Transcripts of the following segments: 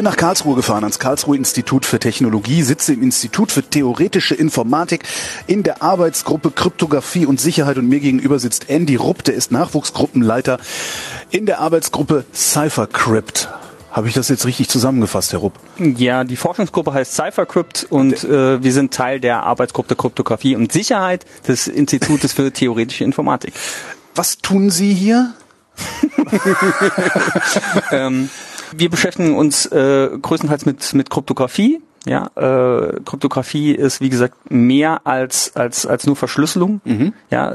Bin nach Karlsruhe gefahren, ans Karlsruhe Institut für Technologie, sitze im Institut für theoretische Informatik in der Arbeitsgruppe Kryptographie und Sicherheit und mir gegenüber sitzt Andy Rupp, der ist Nachwuchsgruppenleiter in der Arbeitsgruppe CypherCrypt. Habe ich das jetzt richtig zusammengefasst, Herr Rupp? Ja, die Forschungsgruppe heißt CypherCrypt und äh, wir sind Teil der Arbeitsgruppe Kryptographie und Sicherheit des Institutes für theoretische Informatik. Was tun Sie hier? ähm, wir beschäftigen uns äh, größtenteils mit, mit Kryptographie. Ja, äh, Kryptographie ist wie gesagt mehr als als als nur Verschlüsselung. Mhm. Ja,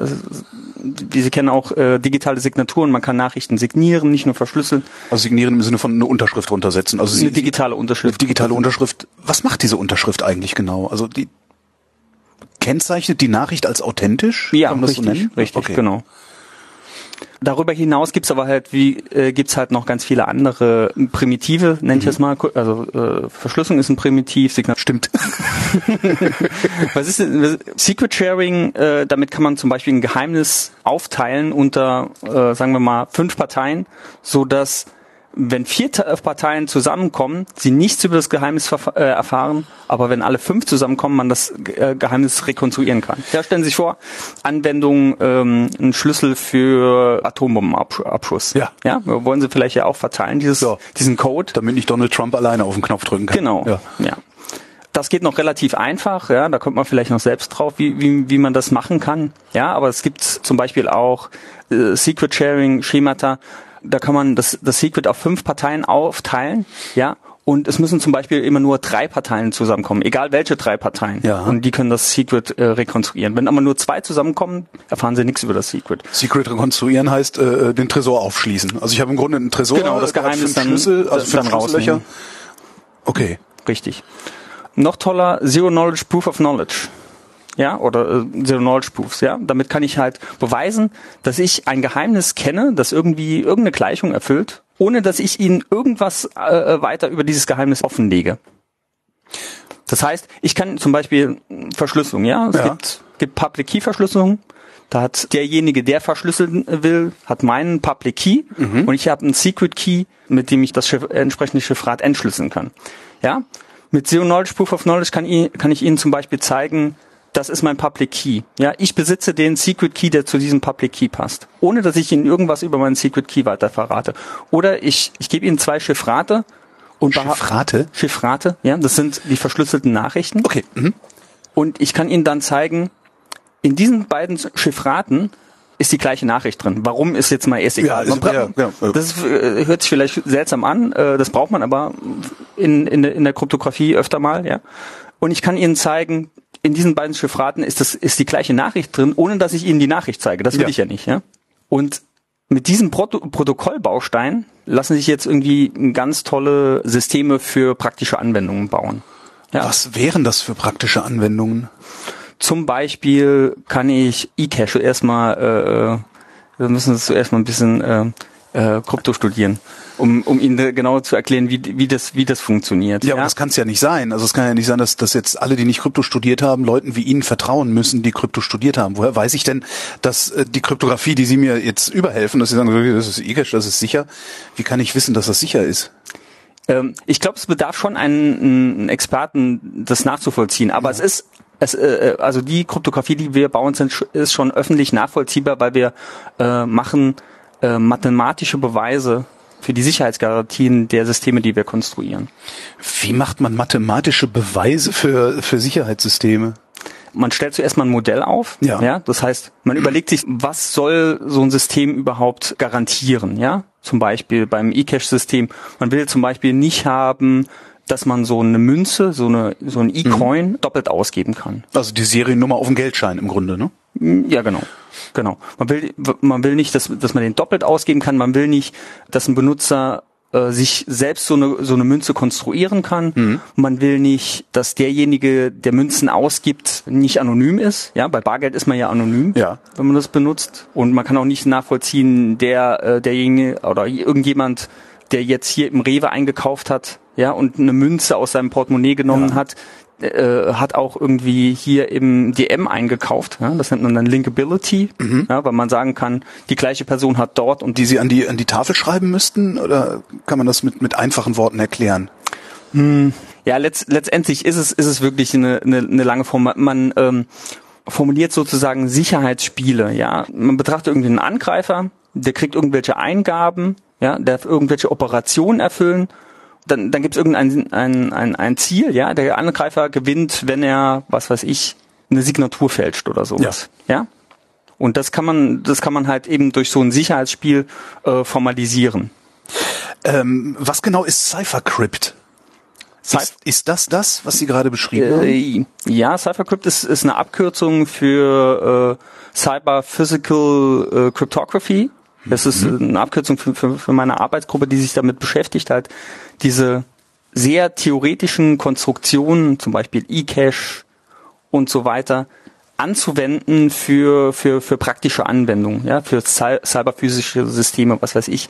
wie Sie kennen auch äh, digitale Signaturen. Man kann Nachrichten signieren, nicht nur verschlüsseln. Also signieren im Sinne von eine Unterschrift runtersetzen. Also Eine digitale Unterschrift. Eine digitale Unterschrift. Was macht diese Unterschrift eigentlich genau? Also die kennzeichnet die Nachricht als authentisch? Ja, Kann man das richtig, so nennen? richtig, Okay. genau. Darüber hinaus gibt's aber halt wie äh, gibt's halt noch ganz viele andere Primitive, nenne ich das mal. Also äh, Verschlüsselung ist ein Primitiv, Signal Stimmt. Was ist denn, Secret Sharing? Äh, damit kann man zum Beispiel ein Geheimnis aufteilen unter, äh, sagen wir mal, fünf Parteien, so dass wenn vier Parteien zusammenkommen, sie nichts über das Geheimnis äh, erfahren, aber wenn alle fünf zusammenkommen, man das äh, Geheimnis rekonstruieren kann. Ja, stellen Sie sich vor, Anwendung, ähm, ein Schlüssel für Atombombenabschuss. Ja. ja, wollen Sie vielleicht ja auch verteilen, dieses, So. diesen Code. Damit nicht Donald Trump alleine auf den Knopf drücken kann. Genau. Ja. Ja. Das geht noch relativ einfach, ja, da kommt man vielleicht noch selbst drauf, wie, wie, wie man das machen kann. Ja, aber es gibt zum Beispiel auch äh, Secret Sharing Schemata, da kann man das, das Secret auf fünf Parteien aufteilen, ja, und es müssen zum Beispiel immer nur drei Parteien zusammenkommen, egal welche drei Parteien. Ja. Und die können das Secret äh, rekonstruieren. Wenn aber nur zwei zusammenkommen, erfahren sie nichts über das Secret. Secret rekonstruieren heißt äh, den Tresor aufschließen. Also ich habe im Grunde einen Tresor, Genau, das hat Geheimnis dann- Schlüssel, also dann Schlüssellöcher. rausnehmen. Okay. Richtig. Noch toller, Zero Knowledge Proof of Knowledge. Ja, oder äh, Zero Knowledge Proofs, ja. Damit kann ich halt beweisen, dass ich ein Geheimnis kenne, das irgendwie irgendeine Gleichung erfüllt, ohne dass ich Ihnen irgendwas äh, weiter über dieses Geheimnis offenlege. Das heißt, ich kann zum Beispiel Verschlüsselung, ja. Es Ja. gibt, gibt Public Key Verschlüsselung. Da hat derjenige, der verschlüsseln will, hat meinen Public Key und ich habe einen Secret Key, mit dem ich das Chiff entsprechende Chiffrat entschlüsseln kann. Ja, mit Zero Knowledge Proof of Knowledge kann ich, kann ich Ihnen zum Beispiel zeigen, das ist mein Public Key. Ja, ich besitze den Secret Key, der zu diesem Public Key passt, ohne dass ich Ihnen irgendwas über meinen Secret Key weiter verrate. Oder ich, ich gebe Ihnen zwei Chiffrate und Chiffrate? Chiffrate, ja, das sind die verschlüsselten Nachrichten. Okay. Mhm. Und ich kann Ihnen dann zeigen, in diesen beiden Chiffraten ist die gleiche Nachricht drin. Warum ist jetzt mal erst egal. Ja, ist- ja, ja. Das äh, hört sich vielleicht seltsam an, äh, das braucht man aber in, in, der- in der Kryptographie öfter mal, ja. Und ich kann Ihnen zeigen, in diesen beiden Chiffraten ist das ist die gleiche Nachricht drin, ohne dass ich Ihnen die Nachricht zeige. Das will Ja. ich ja nicht, ja. Und mit diesem Proto Protokollbaustein lassen sich jetzt irgendwie ganz tolle Systeme für praktische Anwendungen bauen. Ja. Was wären das für praktische Anwendungen? Zum Beispiel kann ich eCache erstmal, äh, wir müssen es zuerst mal ein bisschen äh, äh, Krypto studieren, um, um Ihnen äh, genau zu erklären, wie, wie, das, wie das funktioniert. Ja, aber das kann es ja nicht sein. Also es kann ja nicht sein, dass, dass jetzt alle, die nicht Krypto studiert haben, Leuten wie Ihnen vertrauen müssen, die Krypto studiert haben. Woher weiß ich denn, dass äh, die Kryptographie, die Sie mir jetzt überhelfen, dass Sie sagen, das ist eGache, das ist sicher. Wie kann ich wissen, dass das sicher ist? Ähm, ich glaube, es bedarf schon einen, einen Experten, das nachzuvollziehen. Aber es ist, es, äh, also die Kryptographie, die wir bauen, sind, ist schon öffentlich nachvollziehbar, weil wir äh, machen äh, mathematische Beweise für die Sicherheitsgarantien der Systeme, die wir konstruieren. Wie macht man mathematische Beweise für, für Sicherheitssysteme? man stellt zuerst mal ein Modell auf. Ja. ja. Das heißt, man überlegt sich, was soll so ein System überhaupt garantieren, ja? Zum Beispiel beim eCash-System. Man will zum Beispiel nicht haben, dass man so eine Münze, so eine, so ein E-Coin doppelt ausgeben kann. Also die Seriennummer auf dem Geldschein im Grunde, ne? Ja, genau. Genau. Man will, man will nicht, dass, dass man den doppelt ausgeben kann. Man will nicht, dass ein Benutzer äh, sich selbst so eine, so eine Münze konstruieren kann. Mhm. Man will nicht, dass derjenige, der Münzen ausgibt, nicht anonym ist. Ja, bei Bargeld ist man ja anonym, ja. wenn man das benutzt. Und man kann auch nicht nachvollziehen, der, äh, derjenige oder irgendjemand, der jetzt hier im Rewe eingekauft hat, ja, und eine Münze aus seinem Portemonnaie genommen ja. hat, äh, hat auch irgendwie hier im DM eingekauft. Ja? Das nennt man dann Linkability, mhm. ja, weil man sagen kann, die gleiche Person hat dort und die Sie an die an die Tafel schreiben müssten oder kann man das mit mit einfachen Worten erklären? Hm, ja, letzt, letztendlich ist es ist es wirklich eine, eine, eine lange Form. Man ähm, formuliert sozusagen Sicherheitsspiele. Ja, man betrachtet irgendwie einen Angreifer, der kriegt irgendwelche Eingaben, ja, der irgendwelche Operationen erfüllen dann, dann gibt es irgendein ein, ein, ein Ziel, ja, der Angreifer gewinnt, wenn er, was weiß ich, eine Signatur fälscht oder sowas. Ja. ja? Und das kann man, das kann man halt eben durch so ein Sicherheitsspiel äh, formalisieren. Ähm, was genau ist Cyphercrypt? Ist, ist das das, was Sie gerade beschrieben haben? Äh, ja, Cyphercrypt ist, ist eine Abkürzung für äh, Cyber Physical äh, Cryptography. Das ist mhm. eine Abkürzung für, für, für meine Arbeitsgruppe, die sich damit beschäftigt, halt diese sehr theoretischen Konstruktionen, zum Beispiel eCache und so weiter, anzuwenden für, für, für praktische Anwendungen, ja, für cyberphysische Systeme, was weiß ich,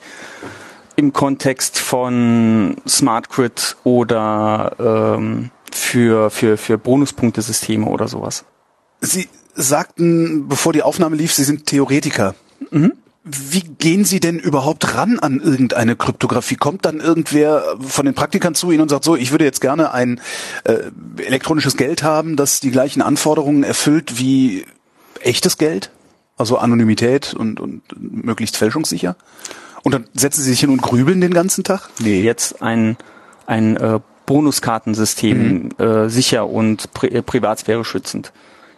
im Kontext von Smart Grid oder ähm, für, für, für Bonuspunktesysteme oder sowas. Sie sagten, bevor die Aufnahme lief, Sie sind Theoretiker. Mhm. Wie gehen Sie denn überhaupt ran an irgendeine Kryptographie? Kommt dann irgendwer von den Praktikern zu Ihnen und sagt so, ich würde jetzt gerne ein äh, elektronisches Geld haben, das die gleichen Anforderungen erfüllt wie echtes Geld? Also Anonymität und, und möglichst fälschungssicher? Und dann setzen Sie sich hin und grübeln den ganzen Tag? Nee, jetzt ein, ein äh, Bonuskartensystem mhm. äh, sicher und pri äh, Privatsphäre schützend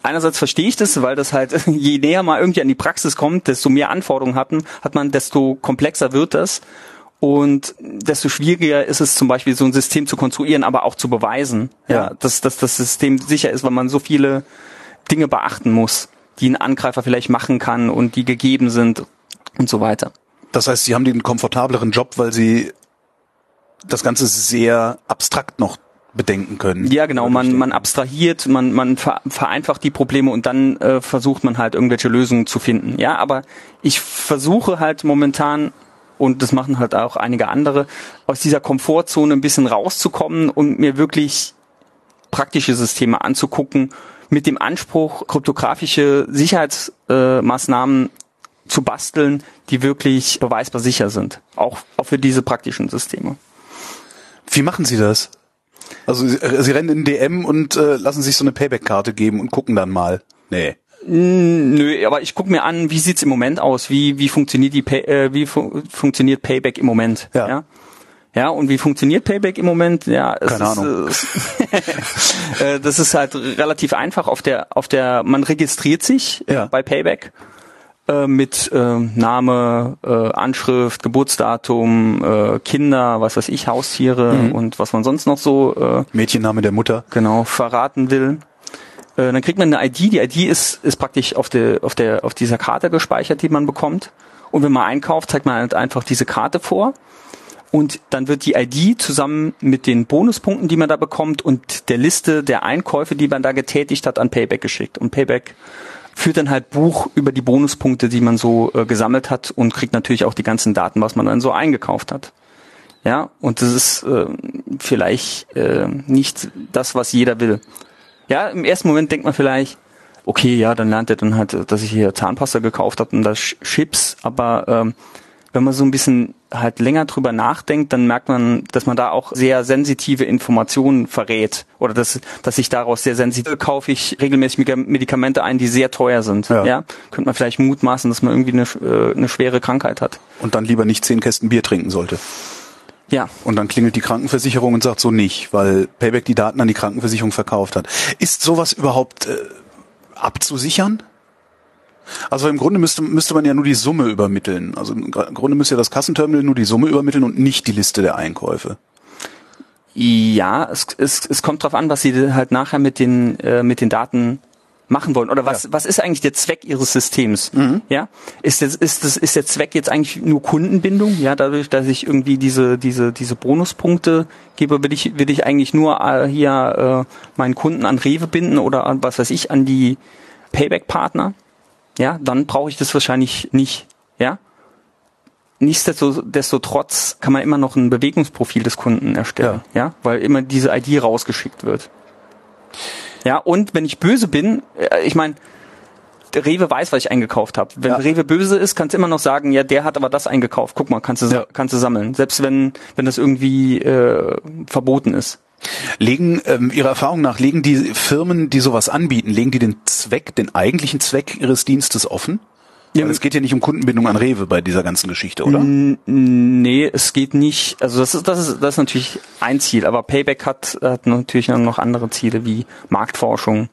einerseits verstehe ich das, weil das halt, je näher man irgendwie an die Praxis kommt, desto mehr Anforderungen hatten, hat man, desto komplexer wird das. Und desto schwieriger ist es zum Beispiel, so ein System zu konstruieren, aber auch zu beweisen, ja, ja dass, dass das System sicher ist, weil man so viele Dinge beachten muss, die ein Angreifer vielleicht machen kann und die gegeben sind und so weiter. Das heißt, Sie haben den komfortableren Job, weil Sie das Ganze sehr abstrakt noch bedenken können. Ja, genau. Man, man abstrahiert, man, man vereinfacht die Probleme und dann äh, versucht man halt irgendwelche Lösungen zu finden. Ja, aber ich versuche halt momentan und das machen halt auch einige andere, aus dieser Komfortzone ein bisschen rauszukommen und mir wirklich praktische Systeme anzugucken, mit dem Anspruch, kryptografische Sicherheitsmaßnahmen äh, zu basteln, die wirklich beweisbar sicher sind. Auch, auch für diese praktischen Systeme. Wie machen Sie das? Also sie, äh, sie rennen in DM und äh, lassen sich so eine Payback-Karte geben und gucken dann mal. Nee. Nö, aber ich gucke mir an, wie sieht's im Moment aus? Wie wie funktioniert die Pay, äh, wie fu funktioniert Payback im Moment? Ja. ja. Ja, und wie funktioniert Payback im Moment? Ja, es Keine ist, Ahnung. Äh, das ist halt relativ einfach. Auf der, auf der, man registriert sich ja. bei Payback äh, mit äh, Name, äh, Anschrift, Geburtsdatum, äh, Kinder, was weiß ich, Haustiere mhm. und was man sonst noch so äh, Mädchenname der Mutter genau verraten will. Äh, dann kriegt man eine ID. Die ID ist ist praktisch auf der auf der auf dieser Karte gespeichert, die man bekommt. Und wenn man einkauft, zeigt man halt einfach diese Karte vor. Und dann wird die ID zusammen mit den Bonuspunkten, die man da bekommt und der Liste der Einkäufe, die man da getätigt hat, an Payback geschickt. Und Payback führt dann halt Buch über die Bonuspunkte, die man so äh, gesammelt hat und kriegt natürlich auch die ganzen Daten, was man dann so eingekauft hat. Ja, und das ist äh, vielleicht äh, nicht das, was jeder will. Ja, im ersten Moment denkt man vielleicht, okay, ja, dann lernt er dann halt, dass ich hier Zahnpasta gekauft habe und das Chips, aber ähm, wenn man so ein bisschen halt länger drüber nachdenkt, dann merkt man, dass man da auch sehr sensitive Informationen verrät oder dass, dass ich daraus sehr sensitiv kaufe ich regelmäßig Medikamente ein, die sehr teuer sind. Ja. ja? Könnte man vielleicht mutmaßen, dass man irgendwie eine, äh, eine schwere Krankheit hat. Und dann lieber nicht zehn Kästen Bier trinken sollte. Ja. Und dann klingelt die Krankenversicherung und sagt so nicht, weil Payback die Daten an die Krankenversicherung verkauft hat. Ist sowas überhaupt äh, abzusichern? Also im Grunde müsste, müsste man ja nur die Summe übermitteln. Also im Grunde müsste ja das Kassenterminal nur die Summe übermitteln und nicht die Liste der Einkäufe. Ja, es, es, es kommt drauf an, was sie halt nachher mit den, äh, mit den Daten machen wollen oder was Ja. was ist eigentlich der Zweck ihres Systems ja ist das ist das ist der Zweck jetzt eigentlich nur Kundenbindung ja dadurch dass ich irgendwie diese diese diese Bonuspunkte gebe will ich will ich eigentlich nur äh, hier äh, meinen Kunden an Rewe binden oder an was weiß ich an die Payback Partner ja dann brauche ich das wahrscheinlich nicht ja Nichtsdestotrotz kann man immer noch ein Bewegungsprofil des Kunden erstellen, ja, weil immer diese ID rausgeschickt wird. Ja, und wenn ich böse bin, äh, ich meine, Rewe weiß, was ich eingekauft habe. Wenn Ja. Rewe böse ist, kannst du immer noch sagen, ja, der hat aber das eingekauft. Guck mal, kannst du Ja. kannst du sammeln, selbst wenn wenn das irgendwie äh, verboten ist. Legen ähm, Ihrer Erfahrung nach legen die Firmen, die sowas anbieten, legen die den Zweck, den eigentlichen Zweck ihres Dienstes offen? Ja, es geht ja nicht um Kundenbindung an Rewe bei dieser ganzen Geschichte, oder? Nee, es geht nicht. Also das ist das ist das ist natürlich ein Ziel, aber Payback hat hat natürlich noch andere Ziele wie Marktforschung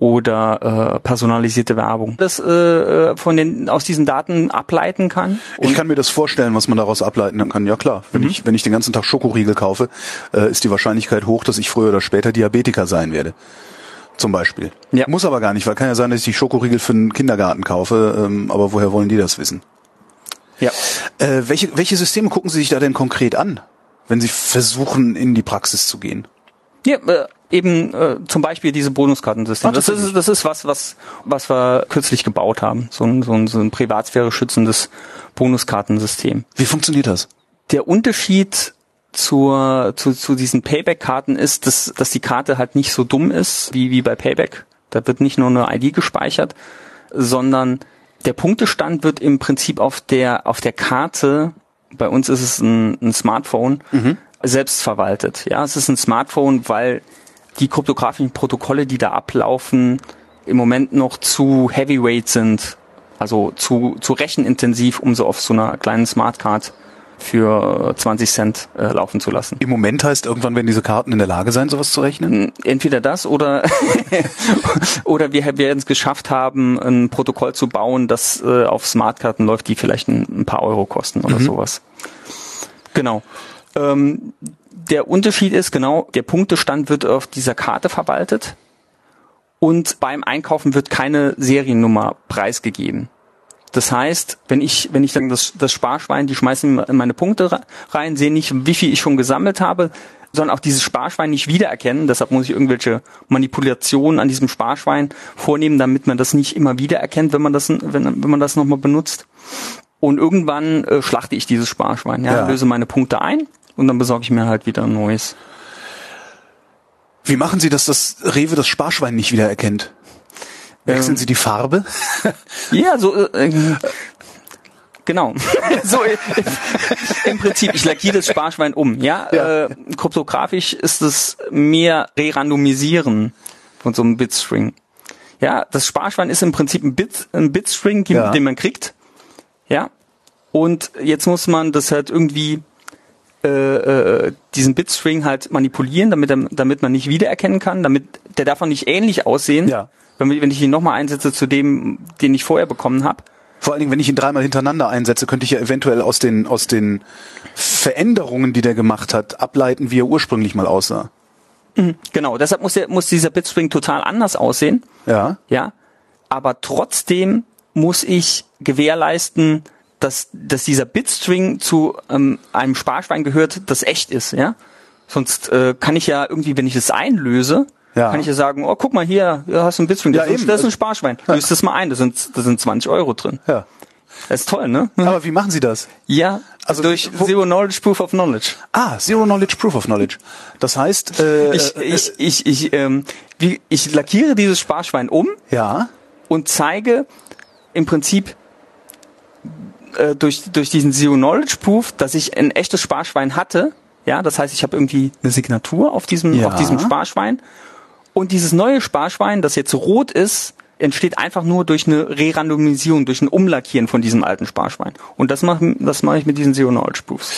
oder äh, personalisierte Werbung. Das äh, äh, von den aus diesen Daten ableiten kann. Ich kann mir das vorstellen, was man daraus ableiten kann. Ja klar, wenn ich wenn ich den ganzen Tag Schokoriegel kaufe, äh, ist die Wahrscheinlichkeit hoch, dass ich früher oder später Diabetiker sein werde. Zum Beispiel. Ja. Muss aber gar nicht, weil kann ja sein, dass ich die Schokoriegel für den Kindergarten kaufe. Ähm, aber woher wollen die das wissen? Ja. Äh, welche welche Systeme gucken Sie sich da denn konkret an, wenn Sie versuchen in die Praxis zu gehen? Ja, äh, eben äh, zum Beispiel diese Bonuskartensysteme. Ah, Das ist, das ist was, was, was wir kürzlich gebaut haben. So ein, so ein, so ein Privatsphäre schützendes Bonuskartensystem. Wie funktioniert das? Der Unterschied zur, zu, zu diesen Payback-Karten ist, dass, dass die Karte halt nicht so dumm ist wie, wie bei Payback. Da wird nicht nur eine ID gespeichert, sondern der Punktestand wird im Prinzip auf der, auf der Karte, bei uns ist es ein, ein Smartphone, selbst verwaltet. Ja, es ist ein Smartphone, weil die kryptografischen Protokolle, die da ablaufen, im Moment noch zu heavyweight sind, also zu, zu rechenintensiv, um so auf so einer kleinen Smartcard für 20 Cent äh, laufen zu lassen. Im Moment heißt irgendwann, wenn diese Karten in der Lage sein, sowas zu rechnen? Entweder das oder oder wir werden es geschafft haben, ein Protokoll zu bauen, das äh, auf Smartkarten läuft, die vielleicht ein, ein paar Euro kosten oder sowas. Genau. Ähm, der Unterschied ist genau, der Punktestand wird auf dieser Karte verwaltet und beim Einkaufen wird keine Seriennummer preisgegeben. Das heißt, wenn ich, wenn ich dann das, das Sparschwein, die schmeißen in meine Punkte re- rein, sehen nicht, wie viel ich schon gesammelt habe, sondern auch dieses Sparschwein nicht wiedererkennen. Deshalb muss ich irgendwelche Manipulationen an diesem Sparschwein vornehmen, damit man das nicht immer wiedererkennt, wenn man das, wenn, wenn man das nochmal benutzt. Und irgendwann äh, schlachte ich dieses Sparschwein, ja, Ja. löse meine Punkte ein und dann besorge ich mir halt wieder ein neues. Wie machen Sie, dass das Rewe das Sparschwein nicht wiedererkennt? Wechseln Ähm, Sie die Farbe? Ja, so äh, äh, genau. so äh, im Prinzip, ich lackiere das Sparschwein um. Ja, Ja. Äh, kryptografisch ist es mehr Re-Randomisieren von so einem Bitstring. Ja, das Sparschwein ist im Prinzip ein Bit, ein Bitstring, den, Ja. den man kriegt. Ja. Und jetzt muss man das halt irgendwie äh, äh, diesen Bitstring halt manipulieren, damit, er, damit man nicht wiedererkennen kann, damit der darf auch nicht ähnlich aussehen, Ja. wenn, wenn ich ihn nochmal einsetze zu dem, den ich vorher bekommen habe. Vor allen Dingen, wenn ich ihn dreimal hintereinander einsetze, könnte ich ja eventuell aus den, aus den Veränderungen, die der gemacht hat, ableiten, wie er ursprünglich mal aussah. Genau, deshalb muss, der, muss dieser Bitstring total anders aussehen, Ja. ja. Aber trotzdem muss ich gewährleisten, dass, dass dieser Bitstring zu ähm, einem Sparschwein gehört, das echt ist, ja. Sonst äh, kann ich ja irgendwie, wenn ich es einlöse, Ja. kann ich ja sagen, oh, guck mal hier, hier hast du ein Bitstring, das, Ja, ist, das ist ein Sparschwein. Löst das mal ein, das sind, das sind 20 Euro drin. Ja. Das ist toll, ne? Aber wie machen Sie das? Ja, Also, also durch wo- Zero Knowledge Proof of Knowledge. Ah, Zero Knowledge, Proof of Knowledge. Das heißt, äh, Ich, äh, ich, ich, ich, ähm, wie, ich lackiere dieses Sparschwein um ja, und zeige im Prinzip äh, durch, durch diesen Zero Knowledge Proof, dass ich ein echtes Sparschwein hatte. Ja, das heißt, ich habe irgendwie eine Signatur auf diesem, Ja. auf diesem Sparschwein. Und dieses neue Sparschwein, das jetzt rot ist, entsteht einfach nur durch eine Re-Randomisierung, durch ein Umlackieren von diesem alten Sparschwein. Und das mache das mache ich mit diesen Zero Knowledge Proofs.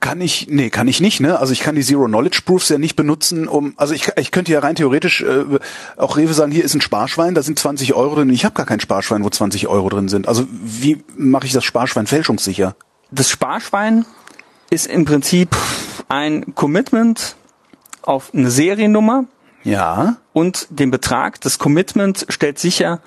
Kann ich, nee, kann ich nicht, ne? Also ich kann die Zero Knowledge Proofs ja nicht benutzen, um, also ich, ich könnte ja rein theoretisch äh, auch Rewe sagen, hier ist ein Sparschwein, da sind 20 Euro drin. Ich habe gar kein Sparschwein, wo 20 Euro drin sind. Also wie mache ich das Sparschwein fälschungssicher? Das Sparschwein ist im Prinzip ein Commitment auf eine Seriennummer, Ja. und den Betrag. Das Commitment stellt sicher,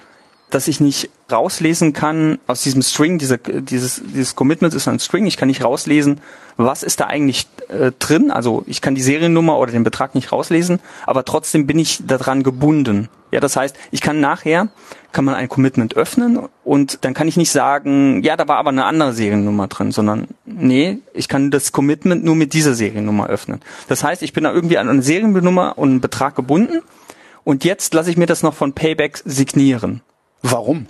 dass ich nicht rauslesen kann aus diesem String, dieser, dieses, dieses Commitment ist ein String, ich kann nicht rauslesen, was ist da eigentlich äh, drin. Also ich kann die Seriennummer oder den Betrag nicht rauslesen, aber trotzdem bin ich daran gebunden. Ja, das heißt, ich kann nachher, kann man ein Commitment öffnen und dann kann ich nicht sagen, ja, da war aber eine andere Seriennummer drin, sondern nee, ich kann das Commitment nur mit dieser Seriennummer öffnen. Das heißt, ich bin da irgendwie an eine Seriennummer und einen Betrag gebunden und jetzt lasse ich mir das noch von Payback signieren. Warum?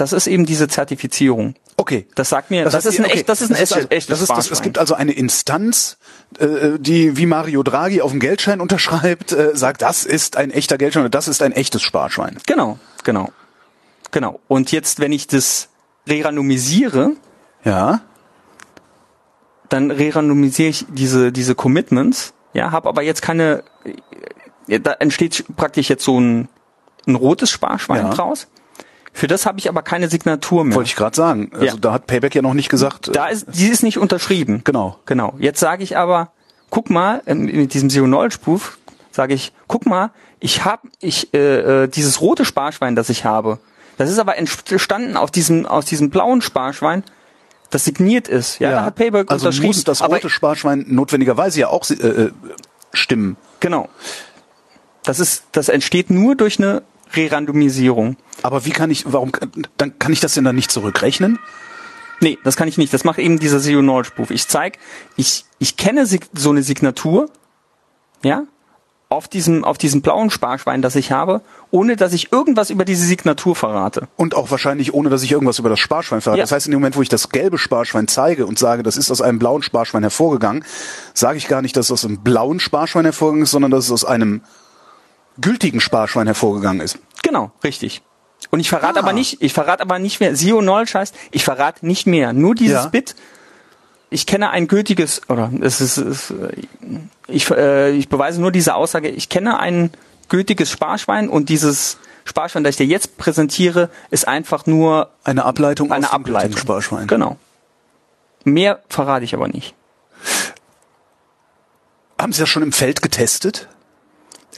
Das ist eben diese Zertifizierung. Okay. Das sagt mir, das, heißt, ist ein okay, echt, das ist ein also, echtes, das ist, das, Es gibt also eine Instanz, äh, die wie Mario Draghi auf dem Geldschein unterschreibt, äh, sagt, das ist ein echter Geldschein oder das ist ein echtes Sparschwein. Genau, genau, genau. Und jetzt, wenn ich das re-randomisiere, Ja. dann re-randomisiere ich diese diese Commitments, ja, habe aber jetzt keine, ja, da entsteht praktisch jetzt so ein, ein rotes Sparschwein Ja. draus. Für das habe ich aber keine Signatur mehr. Wollte ich gerade sagen. Also Ja. da hat Payback ja noch nicht gesagt. äh, Da ist, die ist nicht unterschrieben. Genau. Genau. Jetzt sage ich aber, guck mal, ähm, mit diesem Zero Knowledge Proof sage ich, guck mal, ich habe ich äh, äh, dieses rote Sparschwein, das ich habe, das ist aber entstanden aus diesem aus diesem blauen Sparschwein, das signiert ist. Ja, da hat Payback also unterschrieben. muss das rote Sparschwein notwendigerweise ja auch äh, äh, stimmen. genau. Das ist das entsteht nur durch eine Re-Randomisierung. Aber wie kann ich, warum, dann kann ich das denn dann nicht zurückrechnen? Nee, das kann ich nicht. Das macht eben dieser Zero Knowledge Proof. Ich zeig, ich, ich kenne so eine Signatur, ja, auf diesem, auf diesem blauen Sparschwein, das ich habe, ohne dass ich irgendwas über diese Signatur verrate. Und auch wahrscheinlich ohne, dass ich irgendwas über das Sparschwein verrate. Ja. Das heißt, in dem Moment, wo ich das gelbe Sparschwein zeige und sage, das ist aus einem blauen Sparschwein hervorgegangen, sage ich gar nicht, dass es aus einem blauen Sparschwein hervorgegangen ist, sondern dass es aus einem gültigen Sparschwein hervorgegangen ist. Genau, richtig. Und ich verrate Ah. aber nicht, ich verrate aber nicht mehr, Zero Knowledge heißt, ich verrate nicht mehr, nur dieses Ja. Bit. Ich kenne ein gültiges, oder es ist, es, ich, äh, ich beweise nur diese Aussage, ich kenne ein gültiges Sparschwein und dieses Sparschwein, das ich dir jetzt präsentiere, ist einfach nur Eine Ableitung eine aus dem Ableitung. Sparschwein. Genau. Mehr verrate ich aber nicht. Haben Sie das schon im Feld getestet?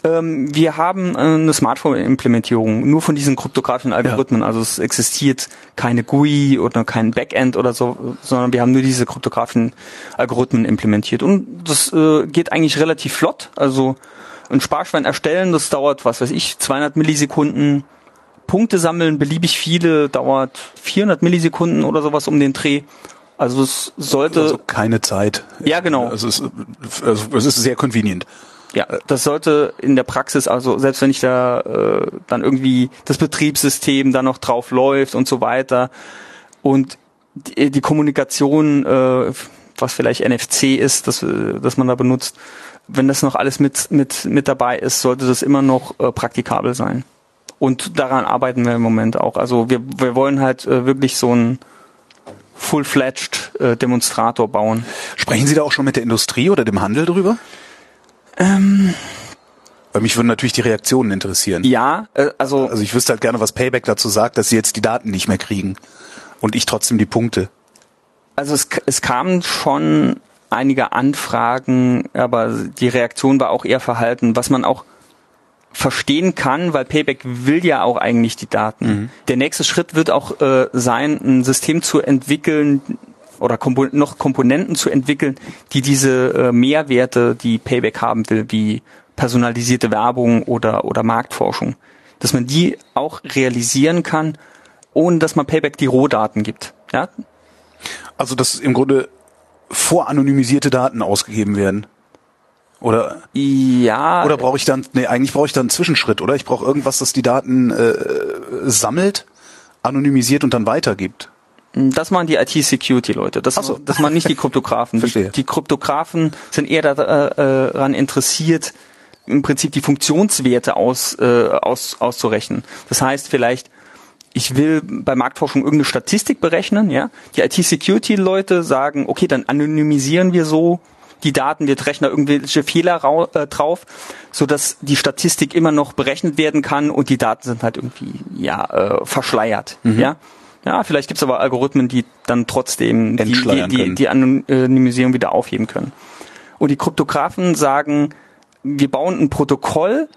Ähm, wir haben äh, eine Smartphone-Implementierung nur von diesen kryptografischen Algorithmen. Also es existiert keine GUI oder kein Backend oder so, sondern wir haben nur diese kryptografischen Algorithmen implementiert. Und das äh, geht eigentlich relativ flott. Also ein Sparschwein erstellen, das dauert, was weiß ich, 200 Millisekunden. Punkte sammeln, beliebig viele, dauert 400 Millisekunden oder sowas um den Dreh. Also es sollte, Also keine Zeit. Ja, genau. Also es, also es ist sehr convenient. Ja, das sollte in der Praxis, also selbst wenn ich da äh, dann irgendwie das Betriebssystem da noch drauf läuft und so weiter und die, die Kommunikation, äh, was vielleicht NFC ist, das, äh, das man da benutzt, wenn das noch alles mit mit mit dabei ist, sollte das immer noch äh, praktikabel sein. Und daran arbeiten wir im Moment auch. Also wir wir wollen halt äh, wirklich so einen full-fledged äh, Demonstrator bauen. Sprechen Sie da auch schon mit der Industrie oder dem Handel drüber? Ähm. Weil mich würden natürlich die Reaktionen interessieren. Ja, äh, also Also ich wüsste halt gerne, was Payback dazu sagt, dass sie jetzt die Daten nicht mehr kriegen. Und ich trotzdem die Punkte. Also es, es kamen schon einige Anfragen, aber die Reaktion war auch eher verhalten, was man auch verstehen kann, weil Payback will ja auch eigentlich die Daten. Der nächste Schritt wird auch äh, sein, ein System zu entwickeln oder Kompo noch Komponenten zu entwickeln, die diese äh, Mehrwerte, die Payback haben will, wie personalisierte Werbung oder, oder Marktforschung, dass man die auch realisieren kann, ohne dass man Payback die Rohdaten gibt. Ja, Also dass im Grunde voranonymisierte Daten ausgegeben werden. Oder Ja, oder brauche ich dann nee, eigentlich brauche ich dann einen Zwischenschritt, oder? Ich brauche irgendwas, das die Daten äh, sammelt, anonymisiert und dann weitergibt. Das machen die IT-Security-Leute. Das, so. das machen nicht die Kryptografen. die, Verstehe. die Kryptografen sind eher da- äh, daran interessiert, im Prinzip die Funktionswerte aus, äh, aus, auszurechnen. Das heißt vielleicht, ich will bei Marktforschung irgendeine Statistik berechnen, ja. Die IT-Security-Leute sagen, okay, dann anonymisieren wir so die Daten, wir rechnen da irgendwelche Fehler äh, drauf, so dass die Statistik immer noch berechnet werden kann und die Daten sind halt irgendwie ja äh, verschleiert, Mhm. ja. Ja, vielleicht gibt's aber Algorithmen, die dann trotzdem die, die, die, die Anonymisierung wieder aufheben können. Und die Kryptografen sagen, wir bauen ein Protokoll,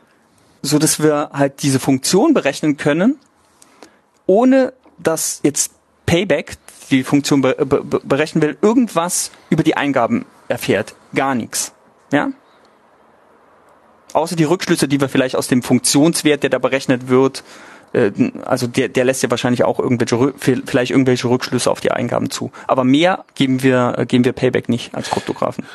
so dass wir halt diese Funktion berechnen können, ohne dass jetzt Payback, die Funktion be be berechnen will, irgendwas über die Eingaben erfährt. Gar nichts. Ja? Außer die Rückschlüsse, die wir vielleicht aus dem Funktionswert, der da berechnet wird, also der, der lässt ja wahrscheinlich auch irgendwelche vielleicht irgendwelche Rückschlüsse auf die Eingaben zu. Aber mehr geben wir äh, geben wir Payback nicht als Kryptografen.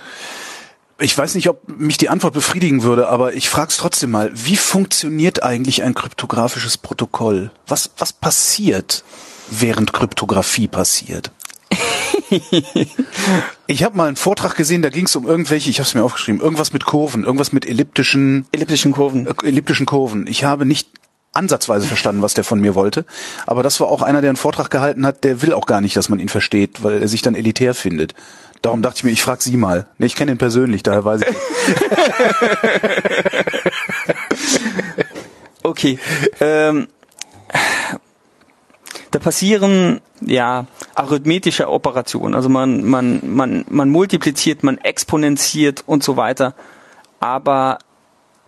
Ich weiß nicht, ob mich die Antwort befriedigen würde, aber ich frage es trotzdem mal. Wie funktioniert eigentlich ein kryptografisches Protokoll? Was, was passiert, während Kryptographie passiert? ich habe mal einen Vortrag gesehen, da ging es um irgendwelche, ich habe es mir aufgeschrieben, irgendwas mit Kurven, irgendwas mit elliptischen elliptischen Kurven. Äh, elliptischen Kurven. Ich habe nicht ansatzweise verstanden, was der von mir wollte. Aber das war auch einer, der einen Vortrag gehalten hat, der will auch gar nicht, dass man ihn versteht, weil er sich dann elitär findet. Darum dachte ich mir, ich frage Sie mal. Nee, ich kenne ihn persönlich, daher weiß ich. okay. Ähm, da passieren ja arithmetische Operationen. Also man man man man multipliziert, man exponentiert und so weiter. Aber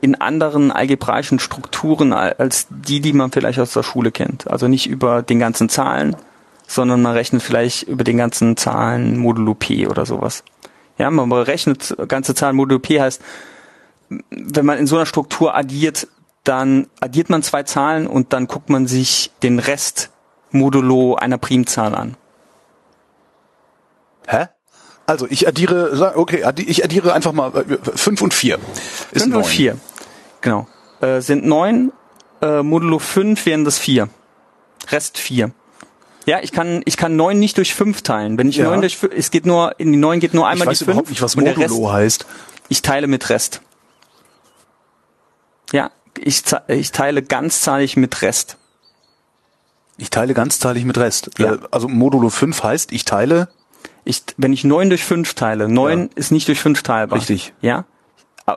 in anderen algebraischen Strukturen als die, die man vielleicht aus der Schule kennt. Also nicht über den ganzen Zahlen, sondern man rechnet vielleicht über den ganzen Zahlen modulo P oder sowas. Ja, man berechnet ganze Zahlen modulo P heißt, wenn man in so einer Struktur addiert, dann addiert man zwei Zahlen und dann guckt man sich den Rest modulo einer Primzahl an. Hä? Also ich addiere, okay, ich addiere einfach mal 5 äh, und 4. 5 und 4. Genau. Äh, sind neun, äh, Modulo 5 wären das vier. Rest vier. Ja, ich kann ich kann neun nicht durch fünf teilen. Wenn ich neun ja. durch fünf, es geht nur in die neun geht nur einmal ich weiß die fünf. überhaupt nicht, was Modulo Rest, heißt. Ich teile mit Rest. Ja, ich ich teile ganzzahlig mit Rest. Ich teile ganzzahlig mit Rest. Ja. Äh, also Modulo 5 heißt, ich teile ich, wenn ich neun durch fünf teile, neun ja. ist nicht durch fünf teilbar. Richtig. Ja?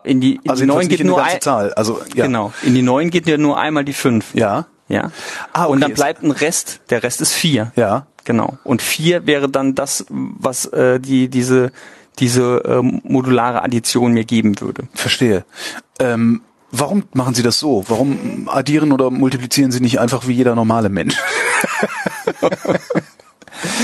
In die, in also die neun geht nur ein, Zahl. Also, ja. Genau. In die neun geht ja nur einmal die fünf. Ja. Ja. Ah, okay. Und dann bleibt ein Rest. Der Rest ist vier. Ja. Genau. Und vier wäre dann das, was äh, die diese diese äh, modulare Addition mir geben würde. Verstehe. Ähm, warum machen Sie das so? Warum addieren oder multiplizieren Sie nicht einfach wie jeder normale Mensch?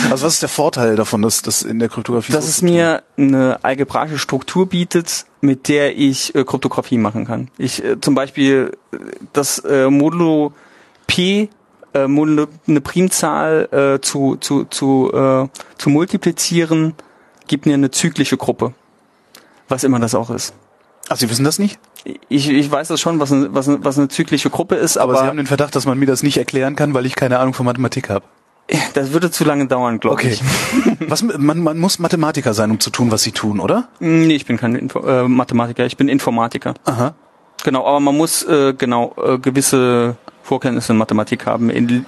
Also was ist der Vorteil davon, dass das in der Kryptographie Dass so es mir eine algebraische Struktur bietet, mit der ich äh, Kryptographie machen kann. Ich äh, zum Beispiel äh, das äh, Modulo P äh, Modulo, eine Primzahl äh, zu zu zu äh, zu multiplizieren, gibt mir eine zyklische Gruppe, was immer das auch ist. Ach, Sie wissen das nicht? Ich, ich weiß das schon, was eine, was, eine, was eine zyklische Gruppe ist, aber, aber Sie haben den Verdacht, dass man mir das nicht erklären kann, weil ich keine Ahnung von Mathematik habe. Das würde zu lange dauern, glaube okay. ich. Was, man, man muss Mathematiker sein, um zu tun, was sie tun, oder? Nee, ich bin kein Info äh, Mathematiker, ich bin Informatiker. Aha. Genau, aber man muss äh, genau äh, gewisse Vorkenntnisse in Mathematik haben. In,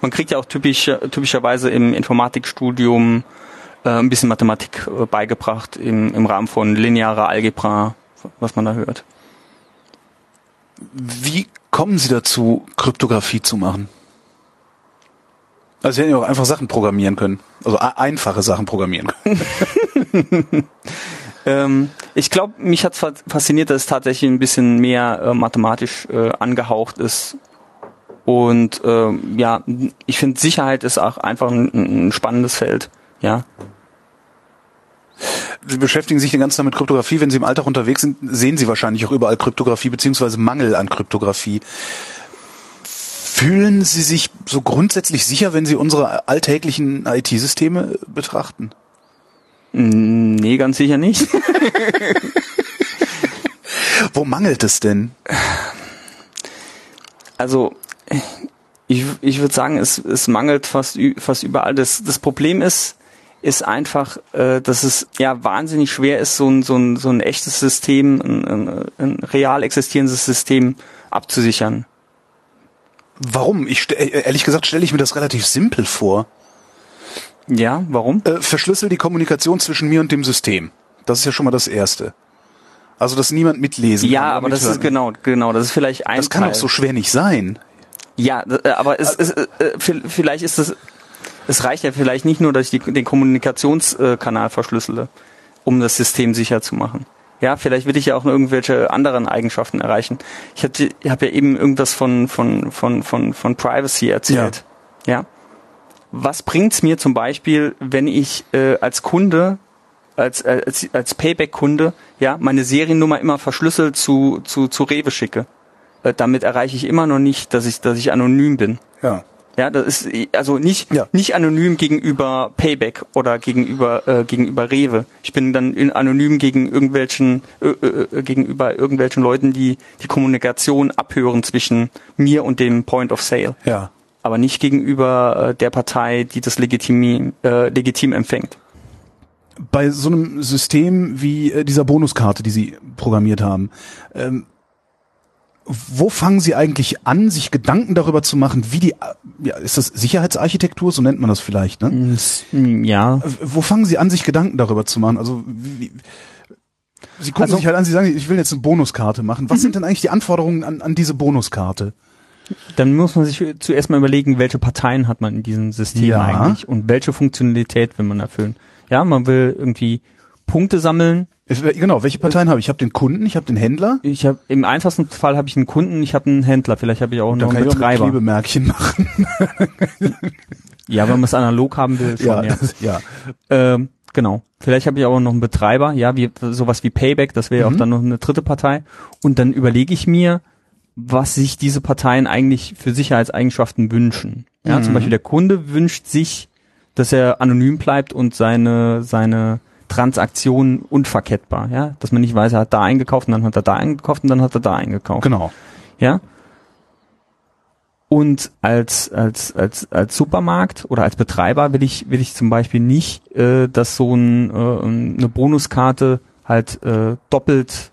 man kriegt ja auch typisch, typischerweise im Informatikstudium äh, ein bisschen Mathematik äh, beigebracht im, im Rahmen von linearer Algebra, was man da hört. Wie kommen Sie dazu, Kryptographie zu machen? Also sie hätten ja auch einfach Sachen programmieren können. Also einfache Sachen programmieren können. ähm, ich glaube, mich hat fasziniert, dass es tatsächlich ein bisschen mehr äh, mathematisch äh, angehaucht ist. Und ähm, ja, ich finde Sicherheit ist auch einfach ein, ein spannendes Feld. Ja. Sie beschäftigen sich den ganzen Tag mit Kryptographie. Wenn Sie im Alltag unterwegs sind, sehen Sie wahrscheinlich auch überall Kryptographie beziehungsweise Mangel an Kryptographie. Fühlen Sie sich so grundsätzlich sicher, wenn Sie unsere alltäglichen IT-Systeme betrachten? Nee, ganz sicher nicht. Wo mangelt es denn? Also, ich, ich würde sagen, es, es mangelt fast, fast überall. Das, das Problem ist, ist einfach, äh, dass es ja wahnsinnig schwer ist, so ein, so ein, so ein echtes System, ein, ein, ein real existierendes System abzusichern. Warum? Ich äh, ehrlich gesagt stelle ich mir das relativ simpel vor. Ja, warum? Äh, verschlüssel die Kommunikation zwischen mir und dem System. Das ist ja schon mal das Erste. Also, dass niemand mitlesen ja, kann. Ja, aber das ist genau, genau, das ist vielleicht ein Das kann Teil. auch so schwer nicht sein. Ja, äh, aber es, es, äh, vielleicht ist es, es reicht ja vielleicht nicht nur, dass ich die, den Kommunikationskanal verschlüssele, um das System sicher zu machen. Ja, vielleicht will ich ja auch nur irgendwelche anderen Eigenschaften erreichen. Ich habe ich hab ja eben irgendwas von von von von von Privacy erzählt. Ja. ja. Was bringt's mir zum Beispiel, wenn ich äh, als Kunde als als, als Payback-Kunde ja meine Seriennummer immer verschlüsselt zu zu zu Rewe schicke? Äh, damit erreiche ich immer noch nicht, dass ich dass ich anonym bin. Ja. Ja, das ist also nicht ja. nicht anonym gegenüber Payback oder gegenüber äh, gegenüber Rewe. Ich bin dann in, anonym gegen irgendwelchen äh, äh, äh, gegenüber irgendwelchen Leuten, die die Kommunikation abhören zwischen mir und dem Point of Sale. Ja. Aber nicht gegenüber äh, der Partei, die das legitim äh, legitim empfängt. Bei so einem System wie äh, dieser Bonuskarte, die Sie programmiert haben, ähm, wo fangen Sie eigentlich an, sich Gedanken darüber zu machen, wie die, ja, ist das Sicherheitsarchitektur, so nennt man das vielleicht, ne? Ja. Wo fangen Sie an, sich Gedanken darüber zu machen? Also, wie, Sie gucken also, sich halt an, Sie sagen, ich will jetzt eine Bonuskarte machen. Was sind denn eigentlich die Anforderungen an, an diese Bonuskarte? Dann muss man sich zuerst mal überlegen, welche Parteien hat man in diesem System ja. eigentlich und welche Funktionalität will man erfüllen. Ja, man will irgendwie Punkte sammeln, Genau, welche Parteien habe ich? Ich habe den Kunden, ich habe den Händler. Ich habe im einfachsten Fall habe ich einen Kunden, ich habe einen Händler, vielleicht habe ich auch noch einen Betreiber. Ich auch machen. ja, wenn man es analog haben will, schon, ja. Ja, ja. Ähm, genau. Vielleicht habe ich auch noch einen Betreiber, ja, wie sowas wie Payback, das wäre mhm. auch dann noch eine dritte Partei. Und dann überlege ich mir, was sich diese Parteien eigentlich für Sicherheitseigenschaften wünschen. Ja, mhm. zum Beispiel der Kunde wünscht sich, dass er anonym bleibt und seine seine Transaktion unverkettbar, ja, dass man nicht weiß, er hat da eingekauft und dann hat er da eingekauft und dann hat er da eingekauft. Genau. Ja. Und als als als als Supermarkt oder als Betreiber will ich will ich zum Beispiel nicht, äh, dass so ein, äh, eine Bonuskarte halt äh, doppelt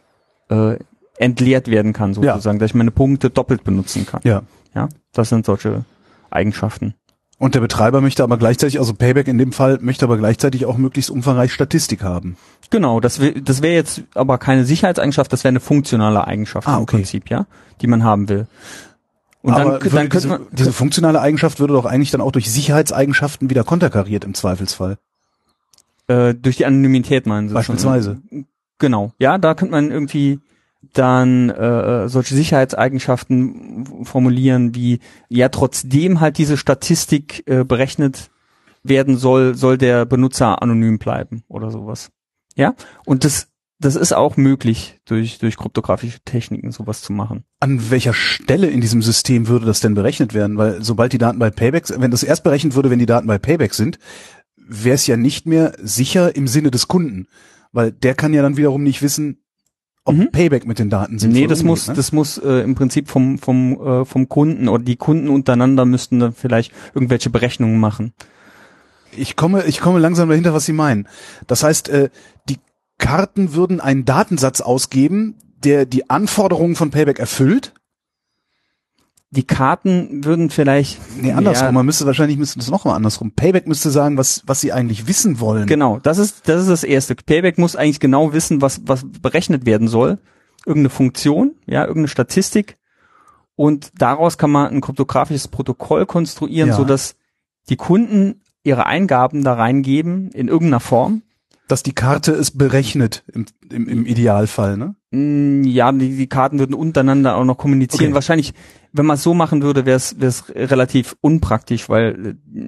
äh, entleert werden kann sozusagen, ja. dass ich meine Punkte doppelt benutzen kann. Ja. Ja, das sind solche Eigenschaften. Und der Betreiber möchte aber gleichzeitig, also Payback in dem Fall, möchte aber gleichzeitig auch möglichst umfangreich Statistik haben. Genau, das wäre das wäre jetzt aber keine Sicherheitseigenschaft, das wäre eine funktionale Eigenschaft ah, okay. im Prinzip, ja, die man haben will. Und aber dann, dann diese, man, diese funktionale Eigenschaft würde doch eigentlich dann auch durch Sicherheitseigenschaften wieder konterkariert im Zweifelsfall. Äh, durch die Anonymität meinen Sie Beispielsweise. Schon, genau, ja, da könnte man irgendwie dann äh, solche Sicherheitseigenschaften formulieren wie ja trotzdem halt diese Statistik äh, berechnet werden soll, soll der Benutzer anonym bleiben oder sowas. Ja, und das das ist auch möglich durch durch kryptografische Techniken sowas zu machen. An welcher Stelle in diesem System würde das denn berechnet werden? Weil sobald die Daten bei Payback, wenn das erst berechnet würde, wenn die Daten bei Payback sind, wäre es ja nicht mehr sicher im Sinne des Kunden, weil der kann ja dann wiederum nicht wissen, ob mhm. Payback mit den Daten sind. Nee, das muss, ne? das muss äh, im Prinzip vom, vom, äh, vom Kunden oder die Kunden untereinander müssten dann vielleicht irgendwelche Berechnungen machen. Ich komme, ich komme langsam dahinter, was Sie meinen. Das heißt, äh, die Karten würden einen Datensatz ausgeben, der die Anforderungen von Payback erfüllt die Karten würden vielleicht. Nee, andersrum. Ja, man müsste wahrscheinlich müsste das nochmal andersrum. Payback müsste sagen, was, was sie eigentlich wissen wollen. Genau, das ist, das ist das erste. Payback muss eigentlich genau wissen, was, was berechnet werden soll. Irgendeine Funktion, ja, irgendeine Statistik. Und daraus kann man ein kryptografisches Protokoll konstruieren, ja. so dass die Kunden ihre Eingaben da reingeben in irgendeiner Form. Dass die Karte es berechnet im, im, im Idealfall, ne? Mm, ja, die, die Karten würden untereinander auch noch kommunizieren. Okay. Wahrscheinlich wenn man es so machen würde, wäre es relativ unpraktisch, weil äh,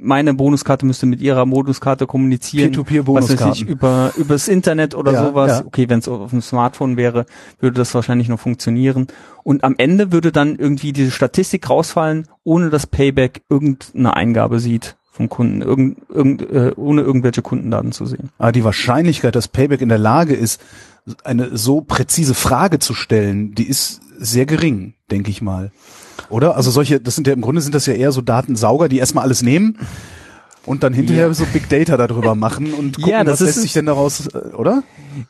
meine Bonuskarte müsste mit ihrer Bonuskarte kommunizieren. Peer-to-Peer-Bonuskarten. über übers Internet oder ja, sowas. Ja. Okay, wenn es auf dem Smartphone wäre, würde das wahrscheinlich noch funktionieren. Und am Ende würde dann irgendwie diese Statistik rausfallen, ohne dass Payback irgendeine Eingabe sieht vom Kunden, irgend, irgend, äh, ohne irgendwelche Kundendaten zu sehen. Aber die Wahrscheinlichkeit, dass Payback in der Lage ist, eine so präzise Frage zu stellen, die ist sehr gering, denke ich mal. Oder? Also solche, das sind ja im Grunde sind das ja eher so Datensauger, die erstmal alles nehmen und dann hinterher ja. so Big Data darüber machen und gucken, ja, was lässt sich denn daraus, äh, oder?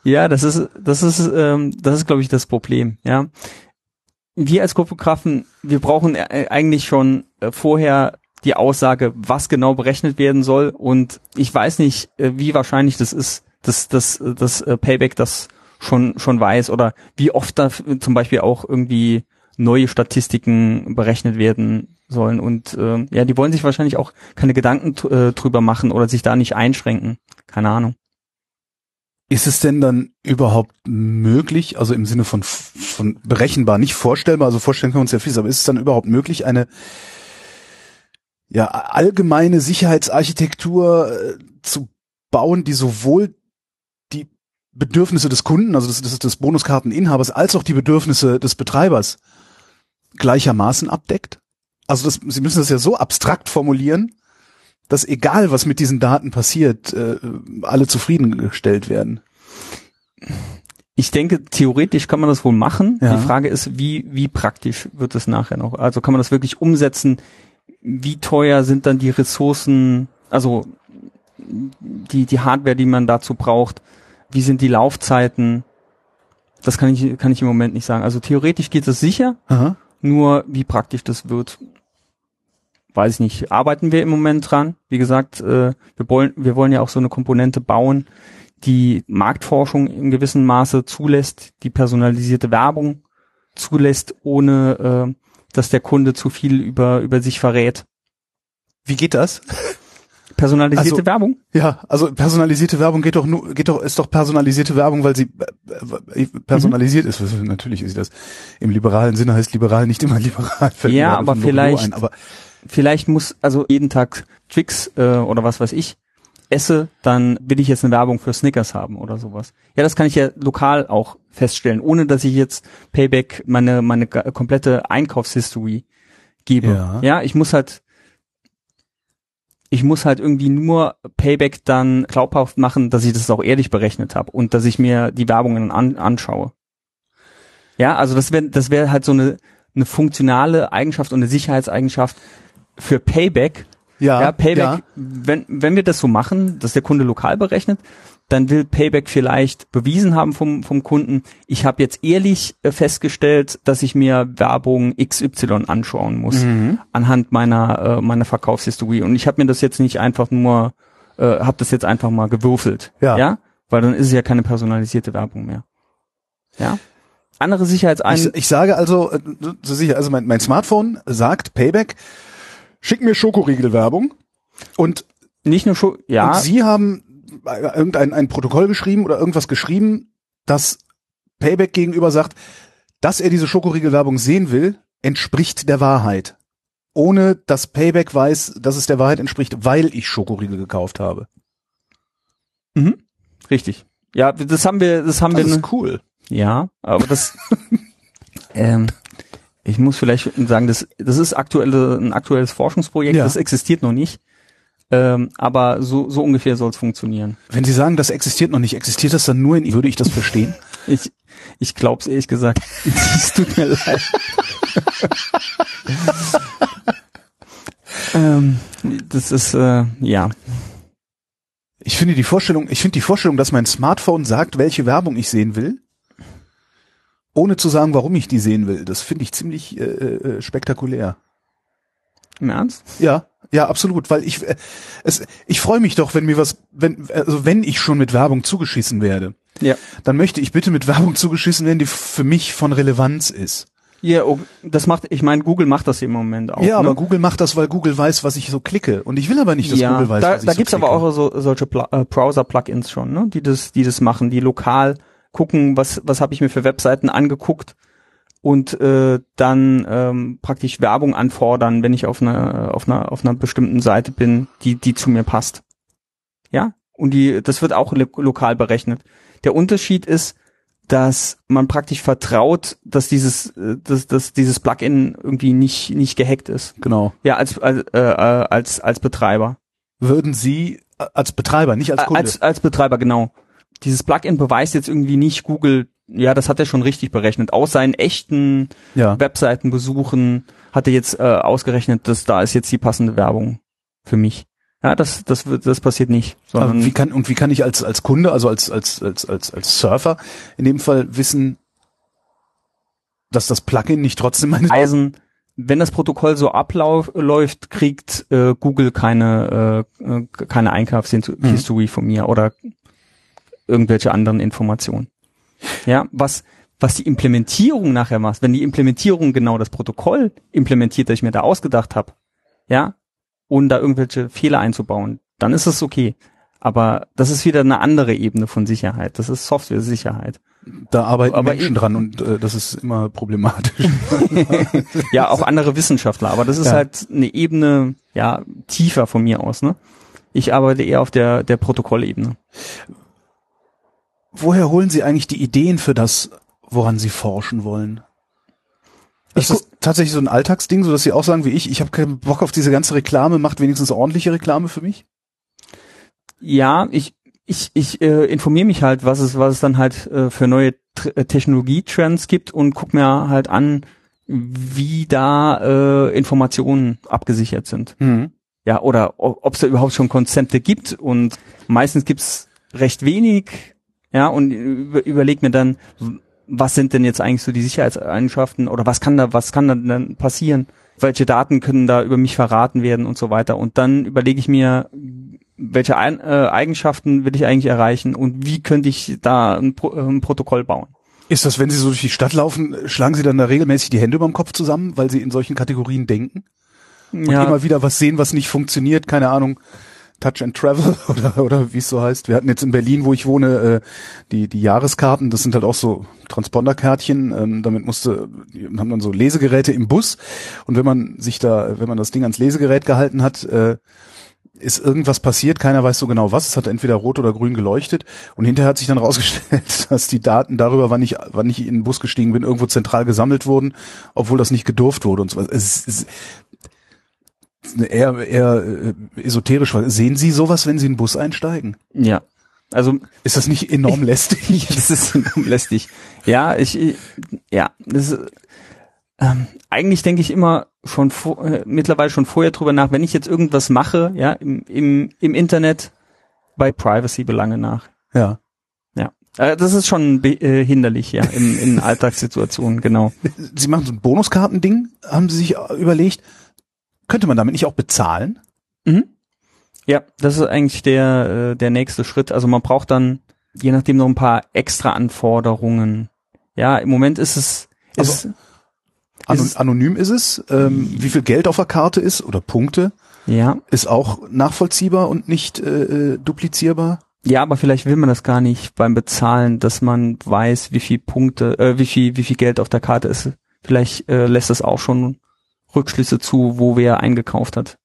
Ja, das ist, das ist, ähm, das ist, glaube ich, das Problem. Ja, wir als Kryptografen, wir brauchen äh, eigentlich schon äh, vorher die Aussage, was genau berechnet werden soll. Und ich weiß nicht, äh, wie wahrscheinlich das ist, dass das, das Payback das schon, schon weiß oder wie oft da zum Beispiel auch irgendwie neue Statistiken berechnet werden sollen. Und äh, ja, die wollen sich wahrscheinlich auch keine Gedanken äh, drüber machen oder sich da nicht einschränken. Keine Ahnung. Ist es denn dann überhaupt möglich, also im Sinne von, von berechenbar, nicht vorstellbar, also vorstellen können wir uns ja vieles, aber ist es dann überhaupt möglich, eine ja, allgemeine Sicherheitsarchitektur äh, zu bauen, die sowohl Bedürfnisse des Kunden, also des, des, des Bonuskarteninhabers, als auch die Bedürfnisse des Betreibers gleichermaßen abdeckt? Also das, Sie müssen das ja so abstrakt formulieren, dass egal was mit diesen Daten passiert, äh, alle zufriedengestellt werden. Ich denke, theoretisch kann man das wohl machen. Ja. Die Frage ist, wie, wie praktisch wird es nachher noch? Also kann man das wirklich umsetzen? Wie teuer sind dann die Ressourcen, also die, die Hardware, die man dazu braucht? Wie sind die Laufzeiten? Das kann ich, kann ich im Moment nicht sagen. Also theoretisch geht es sicher, Aha. nur wie praktisch das wird, weiß ich nicht. Arbeiten wir im Moment dran. Wie gesagt, äh, wir wollen, wir wollen ja auch so eine Komponente bauen, die Marktforschung in gewissem Maße zulässt, die personalisierte Werbung zulässt, ohne äh, dass der Kunde zu viel über, über sich verrät. Wie geht das? Personalisierte Also- Werbung? Ja, also personalisierte Werbung geht doch nur, geht doch, ist doch personalisierte Werbung, weil sie äh, personalisiert ist. Was- Natürlich ist das im liberalen Sinne heißt liberal nicht immer liberal. Ja, aber vielleicht- Ein, aber Vielleicht muss also jeden Tag Twix äh, oder was weiß ich esse, dann will ich jetzt eine Werbung für Snickers haben oder sowas. Ja, das kann ich ja lokal auch feststellen, ohne dass ich jetzt Payback meine meine komplette Einkaufshistory gebe. Ja. ja, ich muss halt ich muss halt irgendwie nur Payback dann glaubhaft machen, dass ich das auch ehrlich berechnet habe und dass ich mir die Werbungen an, anschaue. Ja, also das wäre das wäre halt so eine eine funktionale Eigenschaft und eine Sicherheitseigenschaft für Payback. ja, Ja, Payback, ja. wenn wenn wir das so machen, dass der Kunde lokal berechnet, dann will Payback vielleicht bewiesen haben vom vom Kunden, ich habe jetzt ehrlich äh, festgestellt, dass ich mir Werbung XY anschauen muss Mhm. anhand meiner äh, meiner Verkaufshistorie und ich habe mir das jetzt nicht einfach nur äh, habe das jetzt einfach mal gewürfelt, Ja. ja, weil dann ist es ja keine personalisierte Werbung mehr. Ja? Andere Sicherheitsein Ich, ich sage also, äh, so sicher, also mein, mein Smartphone sagt Payback, schick mir Schokoriegelwerbung und, nicht nur schon ja, und Sie haben irgendein ein Protokoll geschrieben oder irgendwas geschrieben, das Payback gegenüber sagt, dass er diese Schokoriegelwerbung sehen will, entspricht der Wahrheit. Ohne dass Payback weiß, dass es der Wahrheit entspricht, weil ich Schokoriegel gekauft habe. Mhm. Richtig. Ja, das haben wir, das haben Das wir, ist cool. ja, aber das, ähm, ich muss vielleicht sagen, das, das ist aktuelle, ein aktuelles Forschungsprojekt, Ja. das existiert noch nicht, ähm, aber so, so ungefähr soll es funktionieren. Wenn Sie sagen, das existiert noch nicht, existiert das dann nur in, würde ich das verstehen? Ich, ich glaub's ehrlich gesagt. Es tut mir leid. ähm, das ist, äh, ja. Ich finde die Vorstellung, ich finde die Vorstellung, dass mein Smartphone sagt, welche Werbung ich sehen will, ohne zu sagen, warum ich die sehen will, das finde ich ziemlich äh, äh, spektakulär. Im Ernst? Ja, ja, absolut, weil ich äh, es, ich freue mich doch, wenn mir was, wenn also wenn ich schon mit Werbung zugeschissen werde, Ja. dann möchte ich bitte mit Werbung zugeschissen werden, die für mich von Relevanz ist. Ja, oh, das macht, ich meine, Google macht das im Moment auch. ja, aber ne? Google macht das, weil Google weiß, was ich so klicke, und ich will aber nicht, dass ja, Google weiß, da, was ich da so gibt's klicke. aber auch so, solche äh, Browser-Plugins schon, ne? die das, die das machen, die lokal gucken, was, was habe ich mir für Webseiten angeguckt und äh, dann ähm, praktisch Werbung anfordern, wenn ich auf einer auf einer auf einer bestimmten Seite bin, die die zu mir passt. Ja, und die das wird auch lo lokal berechnet. Der Unterschied ist, dass man praktisch vertraut, dass dieses äh, dass, dass dieses Plugin irgendwie nicht nicht gehackt ist. Genau. Ja, als als äh, äh, als als Betreiber. Würden Sie äh, als Betreiber, nicht als Kunde, Als, als Betreiber, genau. Dieses Plugin beweist jetzt irgendwie nicht Google, ja, das hat er schon richtig berechnet. Aus seinen echten ja. Webseitenbesuchen hat er jetzt äh, ausgerechnet, dass da ist jetzt die passende Werbung für mich. Ja, das, das das passiert nicht, Aber sondern wie kann und wie kann ich als als Kunde, also als als als als als Surfer in dem Fall wissen, dass das Plugin nicht trotzdem meine Eisen, wenn das Protokoll so abläuft, kriegt äh, Google keine äh, äh, keine Einkaufshistory von mir oder irgendwelche anderen Informationen. Ja, was was die Implementierung nachher macht, wenn die Implementierung genau das Protokoll implementiert, das ich mir da ausgedacht habe, ja, ohne da irgendwelche Fehler einzubauen, dann ist es okay. Aber das ist wieder eine andere Ebene von Sicherheit. Das ist Software-Sicherheit. Da arbeiten Aber Menschen eben- dran und äh, das ist immer problematisch. Ja, auch andere Wissenschaftler. Aber das ist Ja. halt eine Ebene, ja, tiefer von mir aus, ne? Ich arbeite eher auf der, der Protokollebene. Woher holen Sie eigentlich die Ideen für das, woran Sie forschen wollen? Ich Ist das tatsächlich so ein Alltagsding, so dass Sie auch sagen wie ich, ich habe keinen Bock auf diese ganze Reklame, macht wenigstens ordentliche Reklame für mich? Ja, ich, ich, ich äh, informiere mich halt, was es, was es dann halt äh, für neue äh, Technologietrends gibt und guck mir halt an, wie da äh, Informationen abgesichert sind. Ja, oder ob es da überhaupt schon Konzepte gibt und meistens gibt's recht wenig, ja, und über, überleg mir dann, was sind denn jetzt eigentlich so die Sicherheitseigenschaften oder was kann da, was kann da dann passieren? Welche Daten können da über mich verraten werden und so weiter? Und dann überlege ich mir, welche äh, Eigenschaften will ich eigentlich erreichen und wie könnte ich da ein, Pro äh, ein Protokoll bauen? Ist das, wenn Sie so durch die Stadt laufen, schlagen Sie dann da regelmäßig die Hände über dem Kopf zusammen, weil Sie in solchen Kategorien denken? Und immer wieder was sehen, was nicht funktioniert, keine Ahnung, Touch and Travel oder, oder wie es so heißt. Wir hatten jetzt in Berlin, wo ich wohne, äh, die, die Jahreskarten, das sind halt auch so Transponderkärtchen, ähm, damit musste, die haben dann so Lesegeräte im Bus. Und wenn man sich da, wenn man das Ding ans Lesegerät gehalten hat, äh, ist irgendwas passiert, keiner weiß so genau was, es hat entweder rot oder grün geleuchtet. Und hinterher hat sich dann rausgestellt, dass die Daten darüber, wann ich, wann ich in den Bus gestiegen bin, irgendwo zentral gesammelt wurden, obwohl das nicht gedurft wurde und so was. Es es eher, eher äh, esoterisch. Sehen Sie sowas, wenn Sie in den Bus einsteigen? Ja. Also Ist das nicht enorm lästig? das ist lästig. Ja, ich, ich ja, das ist, ähm, eigentlich denke ich immer schon vor, äh, mittlerweile schon vorher drüber nach, wenn ich jetzt irgendwas mache, ja, im, im, im Internet bei Privacy-Belange nach. ja. Ja. Äh, das ist schon äh, hinderlich, ja, in, in Alltagssituationen, genau. Sie machen so ein Bonuskartending, haben Sie sich überlegt, könnte man damit nicht auch bezahlen? Mhm. Ja, das ist eigentlich der, äh, der nächste Schritt. Also man braucht dann, je nachdem, noch ein paar extra Anforderungen. Ja, im Moment ist es, Also- ist, Anon Ist- anonym ist es. Ähm, wie viel Geld auf der Karte ist oder Punkte ja, ist auch nachvollziehbar und nicht äh, äh, duplizierbar. Ja, aber vielleicht will man das gar nicht beim Bezahlen, dass man weiß, wie viel Punkte, äh, wie viel, wie viel Geld auf der Karte ist. Vielleicht äh, lässt es auch schon Rückschlüsse zu, wo wer eingekauft hat.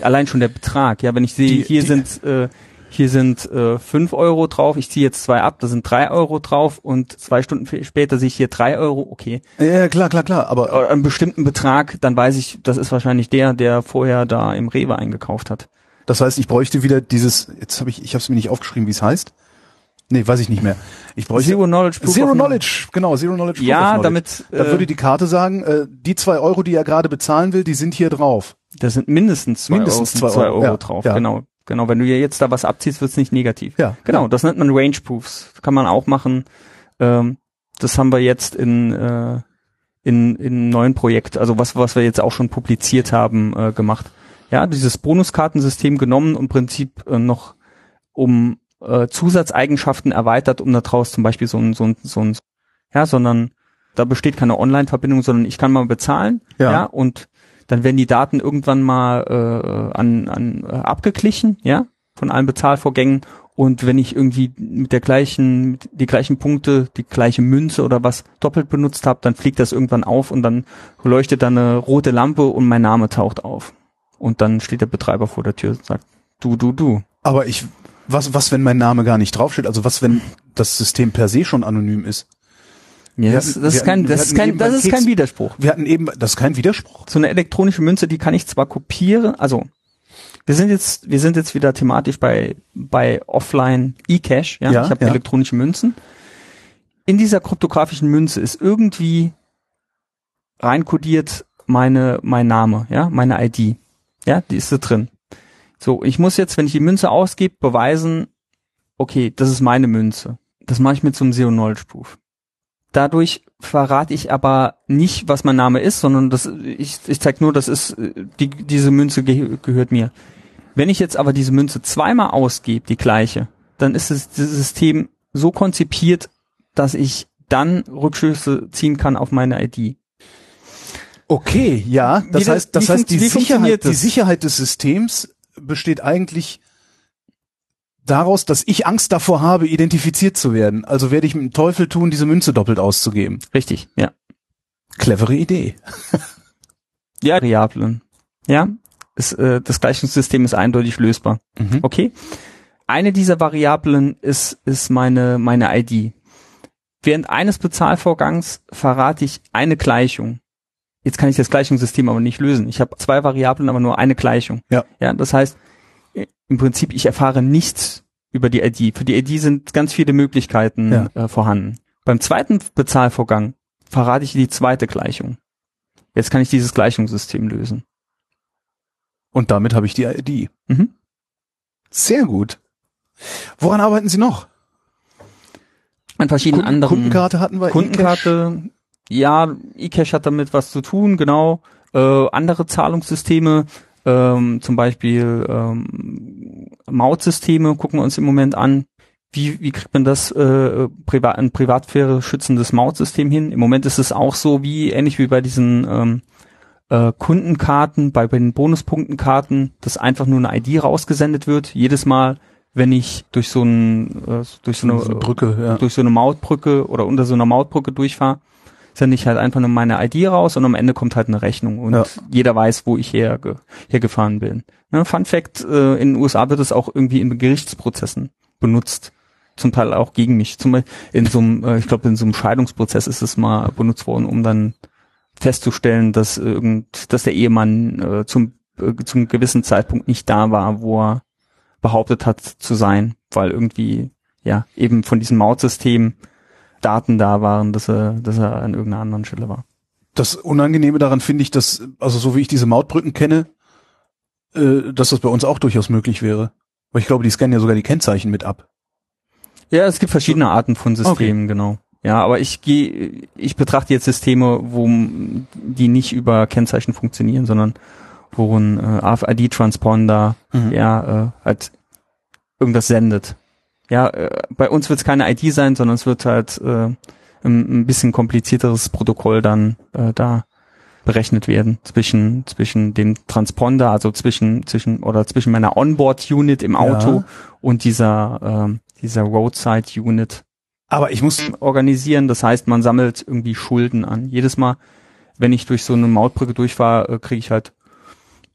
Allein schon der Betrag. Ja, wenn ich sehe, Die- hier die- sind äh, hier sind äh, fünf Euro drauf, ich ziehe jetzt zwei ab, da sind drei Euro drauf und zwei Stunden später sehe ich hier drei Euro, okay. Ja, klar, klar, klar. Aber einen bestimmten Betrag, dann weiß ich, das ist wahrscheinlich der, der vorher da im Rewe eingekauft hat. das heißt, ich bräuchte wieder dieses. Jetzt habe ich, ich habe es mir nicht aufgeschrieben, wie es heißt. Nee, weiß ich nicht mehr. Ich bräuchte Zero Knowledge. Proof Zero of Knowledge, genau, Zero Knowledge. Proof of Ja, Knowledge. damit Da äh, würde die Karte sagen, äh, die zwei Euro, die er gerade bezahlen will, die sind hier drauf. Da sind mindestens zwei Mindestens Euro, zwei zwei Euro, Euro ja, drauf. ja. Genau, genau. Wenn du ja jetzt da was abziehst, wird's nicht negativ. Ja, Genau, ja. das nennt man Range Proofs. Kann man auch machen. Ähm, das haben wir jetzt in äh, in in einem neuen Projekt, also was was wir jetzt auch schon publiziert haben, äh, gemacht. Ja, dieses Bonuskartensystem genommen und im Prinzip äh, noch um äh, Zusatzeigenschaften erweitert, um daraus zum Beispiel so ein so ein so ein ja, sondern da besteht keine Online-Verbindung, sondern ich kann mal bezahlen, Ja. ja, und dann werden die Daten irgendwann mal äh, an, an äh, abgeglichen, ja, von allen Bezahlvorgängen. Und wenn ich irgendwie mit der gleichen, mit die gleichen Punkte, die gleiche Münze oder was doppelt benutzt habe, dann fliegt das irgendwann auf und dann leuchtet da eine rote Lampe und mein Name taucht auf. Und dann steht der Betreiber vor der Tür und sagt, du, du, du. Aber ich, was, was, wenn mein Name gar nicht draufsteht? Also was, wenn das System per se schon anonym ist? Ja, das, hatten- das ist kein, hatten- das ist kein, das ist kein Widerspruch. Wir hatten eben, das ist kein Widerspruch. so eine elektronische Münze, die kann ich zwar kopieren, also wir sind jetzt, wir sind jetzt wieder thematisch bei, bei Offline eCash, ja, Ja, ich habe ja. elektronische Münzen. In dieser kryptografischen Münze ist irgendwie reinkodiert meine, mein Name, ja, meine ID. Ja, die ist da drin. So, ich muss jetzt, wenn ich die Münze ausgebe, beweisen, okay, das ist meine Münze. Das mache ich mit so einem Zero Knowledge Proof. Dadurch verrate ich aber nicht, was mein Name ist, sondern das, ich, ich zeige nur, das ist, die, diese Münze ge gehört mir. Wenn ich jetzt aber diese Münze zweimal ausgebe, die gleiche, dann ist das System so konzipiert, dass ich dann Rückschlüsse ziehen kann auf meine ID. Okay, ja. Das Wie heißt, das heißt, die Sicherheit, die? Sicherheit des Systems besteht eigentlich daraus, dass ich Angst davor habe, identifiziert zu werden. Also werde ich mit dem Teufel tun, diese Münze doppelt auszugeben. Richtig, ja. Clevere Idee. Ja, Variablen. Ja, ist, äh, das Gleichungssystem ist eindeutig lösbar. Mhm. Okay. Eine dieser Variablen ist, ist meine, meine ID. Während eines Bezahlvorgangs verrate ich eine Gleichung. Jetzt kann ich das Gleichungssystem aber nicht lösen. Ich habe zwei Variablen, aber nur eine Gleichung. Ja. Ja, das heißt, im Prinzip, ich erfahre nichts über die ID. Für die ID sind ganz viele Möglichkeiten Ja. äh, vorhanden. Beim zweiten Bezahlvorgang verrate ich die zweite Gleichung. Jetzt kann ich dieses Gleichungssystem lösen. Und damit habe ich die ID. Mhm. Sehr gut. Woran arbeiten Sie noch? An verschiedenen Kunden- anderen Kundenkarte hatten wir. Kundenkarte, ja, eCash hat damit was zu tun, genau. Äh, andere Zahlungssysteme, ähm, zum Beispiel ähm, Mautsysteme, gucken wir uns im Moment an. Wie, wie kriegt man das äh, privat, ein Privatsphäre schützendes Mautsystem hin? Im Moment ist es auch so, wie ähnlich wie bei diesen ähm, äh, Kundenkarten, bei, bei den Bonuspunktenkarten, dass einfach nur eine ID rausgesendet wird. Jedes Mal, wenn ich durch so ein äh, durch so eine, Diese Brücke, ja. durch so eine Mautbrücke oder unter so einer Mautbrücke durchfahre, sende ich halt einfach nur meine ID raus und am Ende kommt halt eine Rechnung und Ja. jeder weiß, wo ich herge hergefahren bin. Ne, Fun Fact, äh, in den USA wird es auch irgendwie in Gerichtsprozessen benutzt. Zum Teil auch gegen mich. Zum Beispiel in so einem, äh, ich glaube, in so einem Scheidungsprozess ist es mal benutzt worden, um dann festzustellen, dass irgend, dass der Ehemann äh, zum, äh, zum gewissen Zeitpunkt nicht da war, wo er behauptet hat zu sein, weil irgendwie ja eben von diesem Mautsystem Daten da waren, dass er, dass er an irgendeiner anderen Stelle war. Das Unangenehme daran finde ich, dass, also so wie ich diese Mautbrücken kenne, äh, dass das bei uns auch durchaus möglich wäre. Weil ich glaube, die scannen ja sogar die Kennzeichen mit ab. Ja, es gibt verschiedene Arten von Systemen, genau. Ja, aber ich gehe, ich betrachte jetzt Systeme, wo die nicht über Kennzeichen funktionieren, sondern wo ein äh, RFID-Transponder Mhm. ja äh, halt irgendwas sendet. Ja, äh, bei uns wird es keine ID sein, sondern es wird halt äh, ein, ein bisschen komplizierteres Protokoll dann äh, da berechnet werden zwischen zwischen dem Transponder, also zwischen zwischen oder zwischen meiner Onboard-Unit im Auto Ja. und dieser ähm, dieser Roadside-Unit Aber ich muss, organisieren. Das heißt, man sammelt irgendwie Schulden an. Jedes Mal, wenn ich durch so eine Mautbrücke durchfahre, äh, kriege ich halt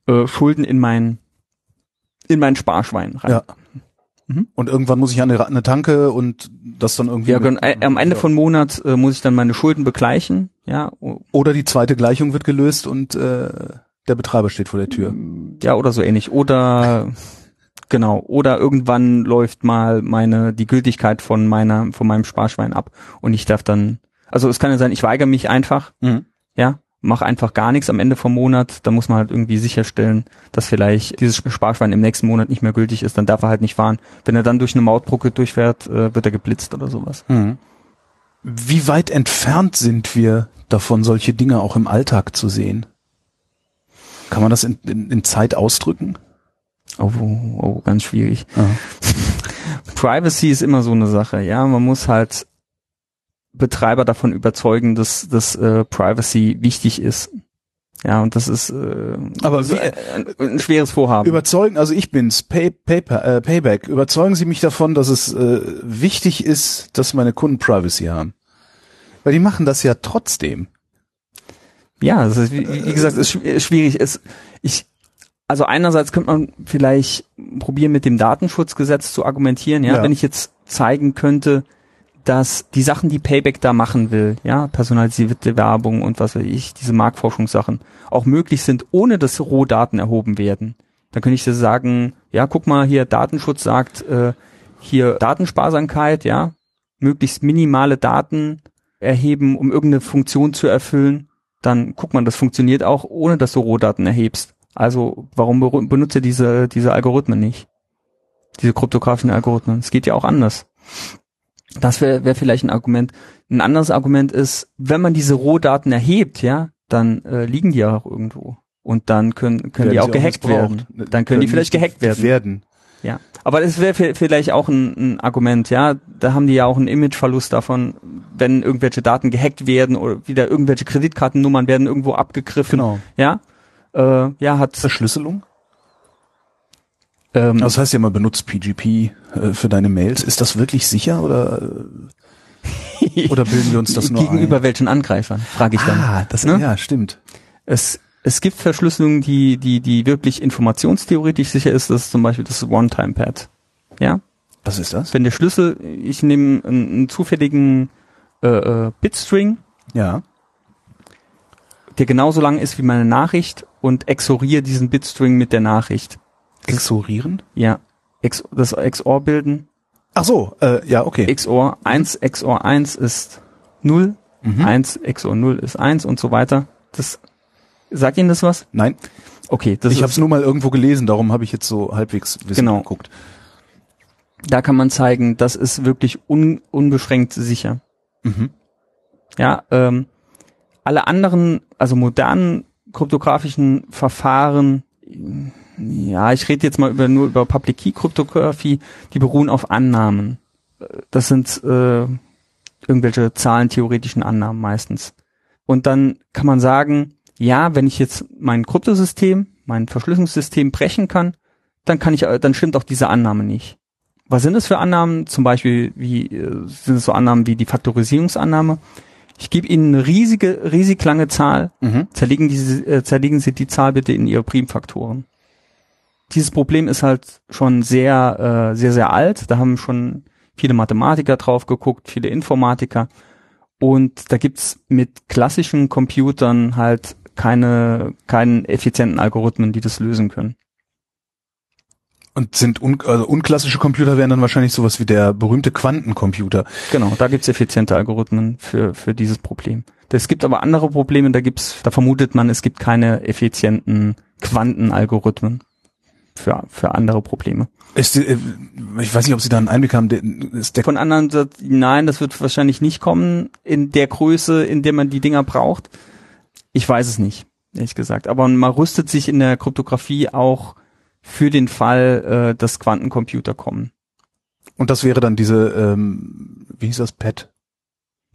äh, Schulden in mein in mein Sparschwein rein. ja. Und irgendwann muss ich an eine, eine Tanke und das dann irgendwie. Ja, mit- genau. Ä- am Ende Ja. von Monat äh, muss ich dann meine Schulden begleichen. Ja, Oder die zweite Gleichung wird gelöst und äh, der Betreiber steht vor der Tür. ja oder so ähnlich. Oder genau. Oder irgendwann läuft mal meine die Gültigkeit von meiner von meinem Sparschwein ab und ich darf dann. Also es kann ja sein, ich weigere mich einfach. Mhm. ja, mach einfach gar nichts am Ende vom Monat, da muss man halt irgendwie sicherstellen, dass vielleicht dieses Sparschwein im nächsten Monat nicht mehr gültig ist, dann darf er halt nicht fahren. Wenn er dann durch eine Mautbrücke durchfährt, äh, wird er geblitzt oder sowas. Mhm. Wie weit entfernt sind wir davon, solche Dinge auch im Alltag zu sehen? Kann man das in, in, in Zeit ausdrücken? Oh, oh, oh, ganz schwierig. Privacy ist immer so eine Sache, ja, man muss halt Betreiber davon überzeugen, dass, dass äh, Privacy wichtig ist. Ja, und das ist äh, Aber so wie- ein, ein schweres Vorhaben. Überzeugen, also ich bin's, Pay, Paper, äh, Payback. Überzeugen Sie mich davon, dass es äh, wichtig ist, dass meine Kunden Privacy haben. Weil die machen das ja trotzdem. Ja, das ist, wie, wie gesagt, ist schwierig. Es, ich, also einerseits könnte man vielleicht probieren, mit dem Datenschutzgesetz zu argumentieren, ja, Ja. wenn ich jetzt zeigen könnte, dass die Sachen, die Payback da machen will, ja, personalisierte Werbung und was weiß ich, diese Marktforschungssachen, auch möglich sind, ohne dass Rohdaten erhoben werden. Dann könnte ich dir sagen, ja, guck mal hier, Datenschutz sagt, äh, hier Datensparsamkeit, ja, möglichst minimale Daten erheben, um irgendeine Funktion zu erfüllen, dann guck mal, das funktioniert auch, ohne dass du Rohdaten erhebst. Also warum be- benutzt ihr diese, diese Algorithmen nicht? Diese kryptografischen Algorithmen. Es geht ja auch anders. Das wäre wär vielleicht ein Argument. Ein anderes Argument ist, wenn man diese Rohdaten erhebt, ja, dann äh, liegen die ja auch irgendwo. Und dann können, können die auch gehackt werden. missbraucht. Dann können die vielleicht gehackt werden. werden. Ja, aber das wäre vielleicht auch ein, ein Argument, ja. Da haben die ja auch einen Imageverlust davon, wenn irgendwelche Daten gehackt werden oder wieder irgendwelche Kreditkartennummern werden irgendwo abgegriffen. Genau. Ja, äh, ja, hat Verschlüsselung? Ähm, Das heißt ja immer, benutzt PGP äh, für deine Mails. Ist das wirklich sicher oder, äh, oder bilden wir uns das nur gegenüber ein? welchen Angreifern, frage ich dann. Ah, das, Ne? ja, stimmt. Es, es gibt Verschlüsselung, die, die, die wirklich informationstheoretisch sicher ist. Das ist zum Beispiel das One-Time-Pad. Ja, Was ist das? wenn der Schlüssel, ich nehme einen, einen zufälligen äh, äh, Bitstring, Ja. der genauso lang ist wie meine Nachricht und exoriere diesen Bitstring mit der Nachricht. Exorieren? Ja, Ex, das XOR bilden. Ach so, äh, ja, okay. XOR 1, XOR 1 ist 0, Mhm. 1 XOR 0 ist 1 und so weiter. Das sagt Ihnen das was? Nein, Okay, das ich habe es nur mal irgendwo gelesen, darum habe ich jetzt so halbwegs Wissen Genau. geguckt. da kann man zeigen, das ist wirklich un, unbeschränkt sicher. Mhm. Ja, ähm, alle anderen, also modernen kryptografischen Verfahren, ja, ich rede jetzt mal über, nur über Public Key Kryptographie, die beruhen auf Annahmen. Das sind äh, irgendwelche zahlentheoretischen Annahmen meistens. Und dann kann man sagen, ja, wenn ich jetzt mein Kryptosystem, mein Verschlüsselungssystem brechen kann, dann kann ich, äh, dann stimmt auch diese Annahme nicht. Was sind es für Annahmen? Zum Beispiel, wie äh, sind es so Annahmen wie die Faktorisierungsannahme? Ich gebe Ihnen eine riesige, riesig lange Zahl, Mhm. zerlegen, diese, äh, zerlegen Sie die Zahl bitte in ihre Primfaktoren. Dieses Problem ist halt schon sehr, äh, sehr, sehr alt. Da haben schon viele Mathematiker drauf geguckt, viele Informatiker. Und da gibt's mit klassischen Computern halt keine, keinen effizienten Algorithmen, die das lösen können. Und sind un also unklassische Computer wären dann wahrscheinlich sowas wie der berühmte Quantencomputer. Genau, da gibt's effiziente Algorithmen für, für dieses Problem. Es gibt aber andere Probleme, da gibt's, da vermutet man, es gibt keine effizienten Quantenalgorithmen für, für andere Probleme. Ist, äh, ich weiß nicht, ob Sie da einen Einblick haben. Der, der, Von anderen nein, das wird wahrscheinlich nicht kommen in der Größe, in der man die Dinger braucht. Ich weiß es nicht, ehrlich gesagt. Aber man rüstet sich in der Kryptographie auch für den Fall, äh, dass Quantencomputer kommen. und das wäre dann diese, ähm, wie hieß das, Pad?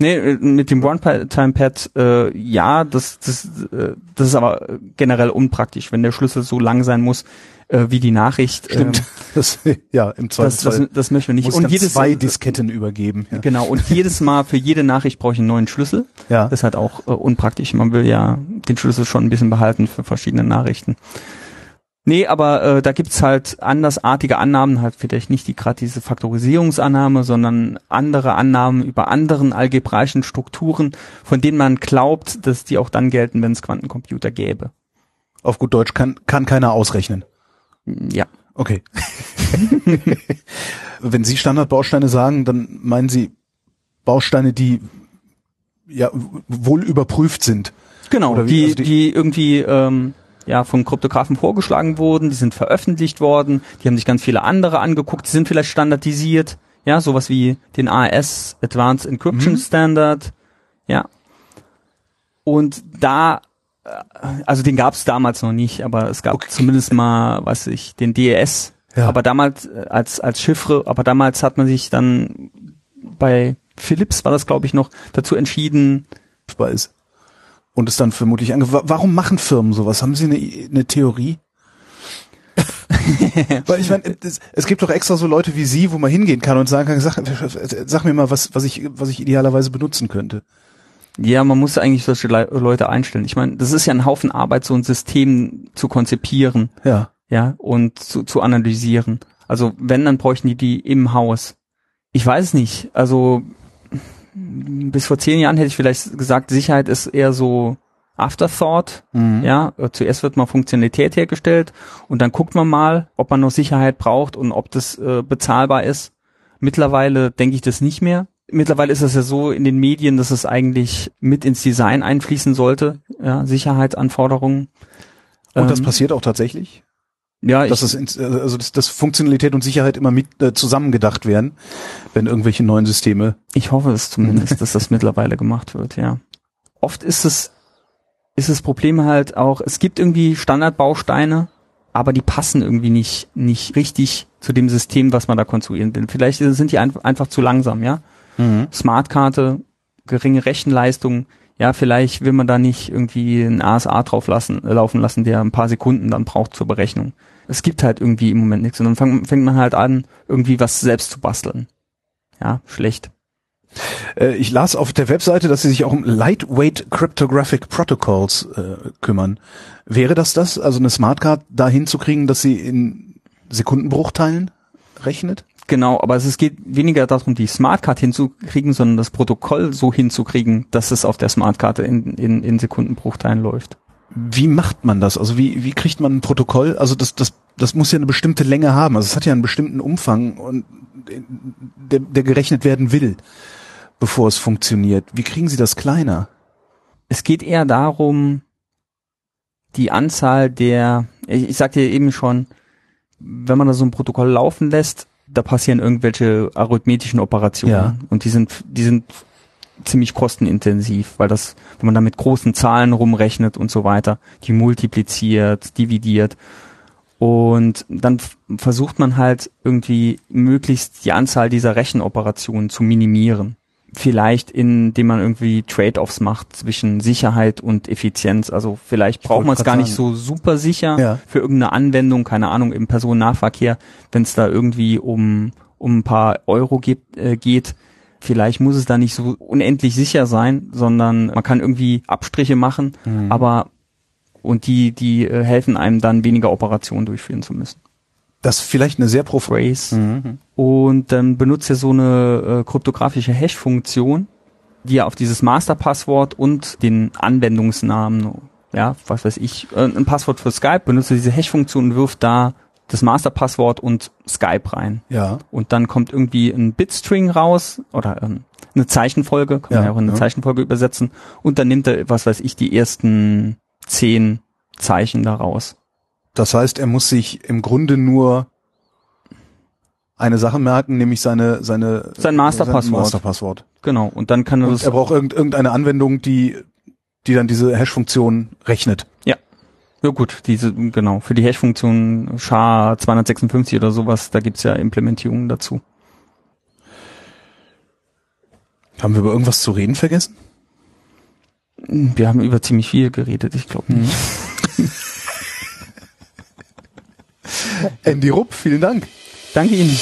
Nee, äh, mit dem One-Time-Pad, äh, ja, das, das, äh, das ist aber generell unpraktisch, wenn der Schlüssel so lang sein muss, äh, wie die Nachricht. Stimmt. Ähm, Das, ja, im das, Zweifelsfall das, das möchten wir nicht. muss Und jedes, zwei Disketten übergeben. Ja. genau, und jedes Mal für jede Nachricht brauche ich einen neuen Schlüssel. ja. Das ist halt auch äh, unpraktisch. Man will ja den Schlüssel schon ein bisschen behalten für verschiedene Nachrichten. Nee, aber äh, da gibt's halt andersartige Annahmen, halt vielleicht nicht die gerade diese Faktorisierungsannahme, sondern andere Annahmen über anderen algebraischen Strukturen, von denen man glaubt, dass die auch dann gelten, wenn es Quantencomputer gäbe. Auf gut Deutsch kann, kann keiner ausrechnen. Ja. Okay. Wenn Sie Standardbausteine sagen, dann meinen Sie Bausteine, die ja wohl überprüft sind. Genau, wie- die, also die, die- irgendwie ähm, ja von Kryptografen vorgeschlagen wurden, die sind veröffentlicht worden, die haben sich ganz viele andere angeguckt, die sind vielleicht standardisiert, ja, sowas wie den AES Advanced Encryption Mhm. Standard, ja. Und da, äh, also den gab es damals noch nicht, aber es gab Okay. zumindest mal, weiß ich, den DES, Ja. aber damals äh, als als Chiffre, aber damals hat man sich dann bei Philips war das glaube ich noch dazu entschieden, ist. Und es dann vermutlich ange Wa- Warum machen Firmen sowas? Haben Sie eine, eine Theorie? Weil ich meine, es, es gibt doch extra so Leute wie Sie, wo man hingehen kann und sagen kann, sag, sag mir mal, was, was ich, was ich idealerweise benutzen könnte. Ja, man muss eigentlich solche Le Leute einstellen. Ich meine, das ist ja ein Haufen Arbeit, so ein System zu konzipieren, Ja. ja, und zu, zu analysieren. Also wenn, dann bräuchten die die im Haus. Ich weiß nicht. Also bis vor zehn Jahren hätte ich vielleicht gesagt, Sicherheit ist eher so Afterthought. Mhm. Ja, zuerst wird mal Funktionalität hergestellt und dann guckt man mal, ob man noch Sicherheit braucht und ob das äh, bezahlbar ist. Mittlerweile denke ich das nicht mehr. Mittlerweile ist es ja so in den Medien, dass es eigentlich mit ins Design einfließen sollte, ja, Sicherheitsanforderungen. Und das Ähm, passiert auch tatsächlich? Ja, ich, dass es ins- also dass, dass Funktionalität und Sicherheit immer mit äh, zusammengedacht werden, wenn irgendwelche neuen Systeme. Ich hoffe es zumindest, dass das mittlerweile gemacht wird, ja. Oft ist es, ist das Problem halt auch, es gibt irgendwie Standardbausteine, aber die passen irgendwie nicht, nicht richtig zu dem System, was man da konstruieren will. Vielleicht sind die ein, einfach zu langsam, ja. Smartkarte, geringe Rechenleistung, ja, vielleicht will man da nicht irgendwie einen ASA drauf lassen, äh, laufen lassen, der ein paar Sekunden dann braucht zur Berechnung. es gibt halt irgendwie im Moment nichts. Und dann fang, fängt man halt an, irgendwie was selbst zu basteln. Ja, schlecht. Äh, ich las auf der Webseite, dass Sie sich auch um Lightweight Cryptographic Protocols äh, kümmern. Wäre das das, also eine Smartcard dahin zu kriegen, dass sie in Sekundenbruchteilen rechnet? Genau, aber es geht weniger darum, die Smartcard hinzukriegen, sondern das Protokoll so hinzukriegen, dass es auf der Smartkarte in, in, in Sekundenbruchteilen läuft. Wie macht man das? Also wie, wie kriegt man ein Protokoll? Also das, das, das muss ja eine bestimmte Länge haben. Also es hat ja einen bestimmten Umfang und der, der gerechnet werden will, bevor es funktioniert. Wie kriegen Sie das kleiner? Es geht eher darum, die Anzahl der, ich, ich sagte ja eben schon, wenn man da so ein Protokoll laufen lässt, da passieren irgendwelche arithmetischen Operationen Ja. und die sind, die sind ziemlich kostenintensiv, weil das, wenn man da mit großen Zahlen rumrechnet und so weiter, die multipliziert, dividiert und dann versucht man halt irgendwie möglichst die Anzahl dieser Rechenoperationen zu minimieren. Vielleicht indem man irgendwie Trade-offs macht zwischen Sicherheit und Effizienz. Also vielleicht braucht man es gar nicht sagen. so super sicher Ja. für irgendeine Anwendung, keine Ahnung, im Personennahverkehr, wenn es da irgendwie um, um ein paar Euro gibt, äh, geht. Vielleicht muss es da nicht so unendlich sicher sein, sondern man kann irgendwie Abstriche machen, Mhm. aber und die, die äh, helfen einem dann weniger Operationen durchführen zu müssen. Das ist vielleicht eine sehr prof Phrase. Mhm. Und dann benutzt er so eine äh, kryptografische Hash-Funktion, die er auf dieses Masterpasswort und den Anwendungsnamen, ja, was weiß ich, äh, ein Passwort für Skype, benutzt er diese Hash-Funktion und wirft da das Masterpasswort und Skype rein. Ja. Und dann kommt irgendwie ein Bitstring raus oder ähm, eine Zeichenfolge, kann man Ja, ja auch in eine ja. Zeichenfolge übersetzen. Und dann nimmt er, was weiß ich, die ersten zehn Zeichen daraus. Das heißt, er muss sich im Grunde nur eine Sache merken, nämlich seine seine Sein Masterpasswort. Masterpasswort. Genau. Und dann kann er Und das er braucht irgend, irgendeine Anwendung, die die dann diese Hash-Funktion rechnet. Ja. Ja gut, diese, genau, für die Hash-Funktion SHA 256 oder sowas, da gibt's ja Implementierungen dazu. Haben wir über irgendwas zu reden vergessen? Wir haben über ziemlich viel geredet, ich glaube nicht. Andy Rupp, vielen Dank. Danke Ihnen.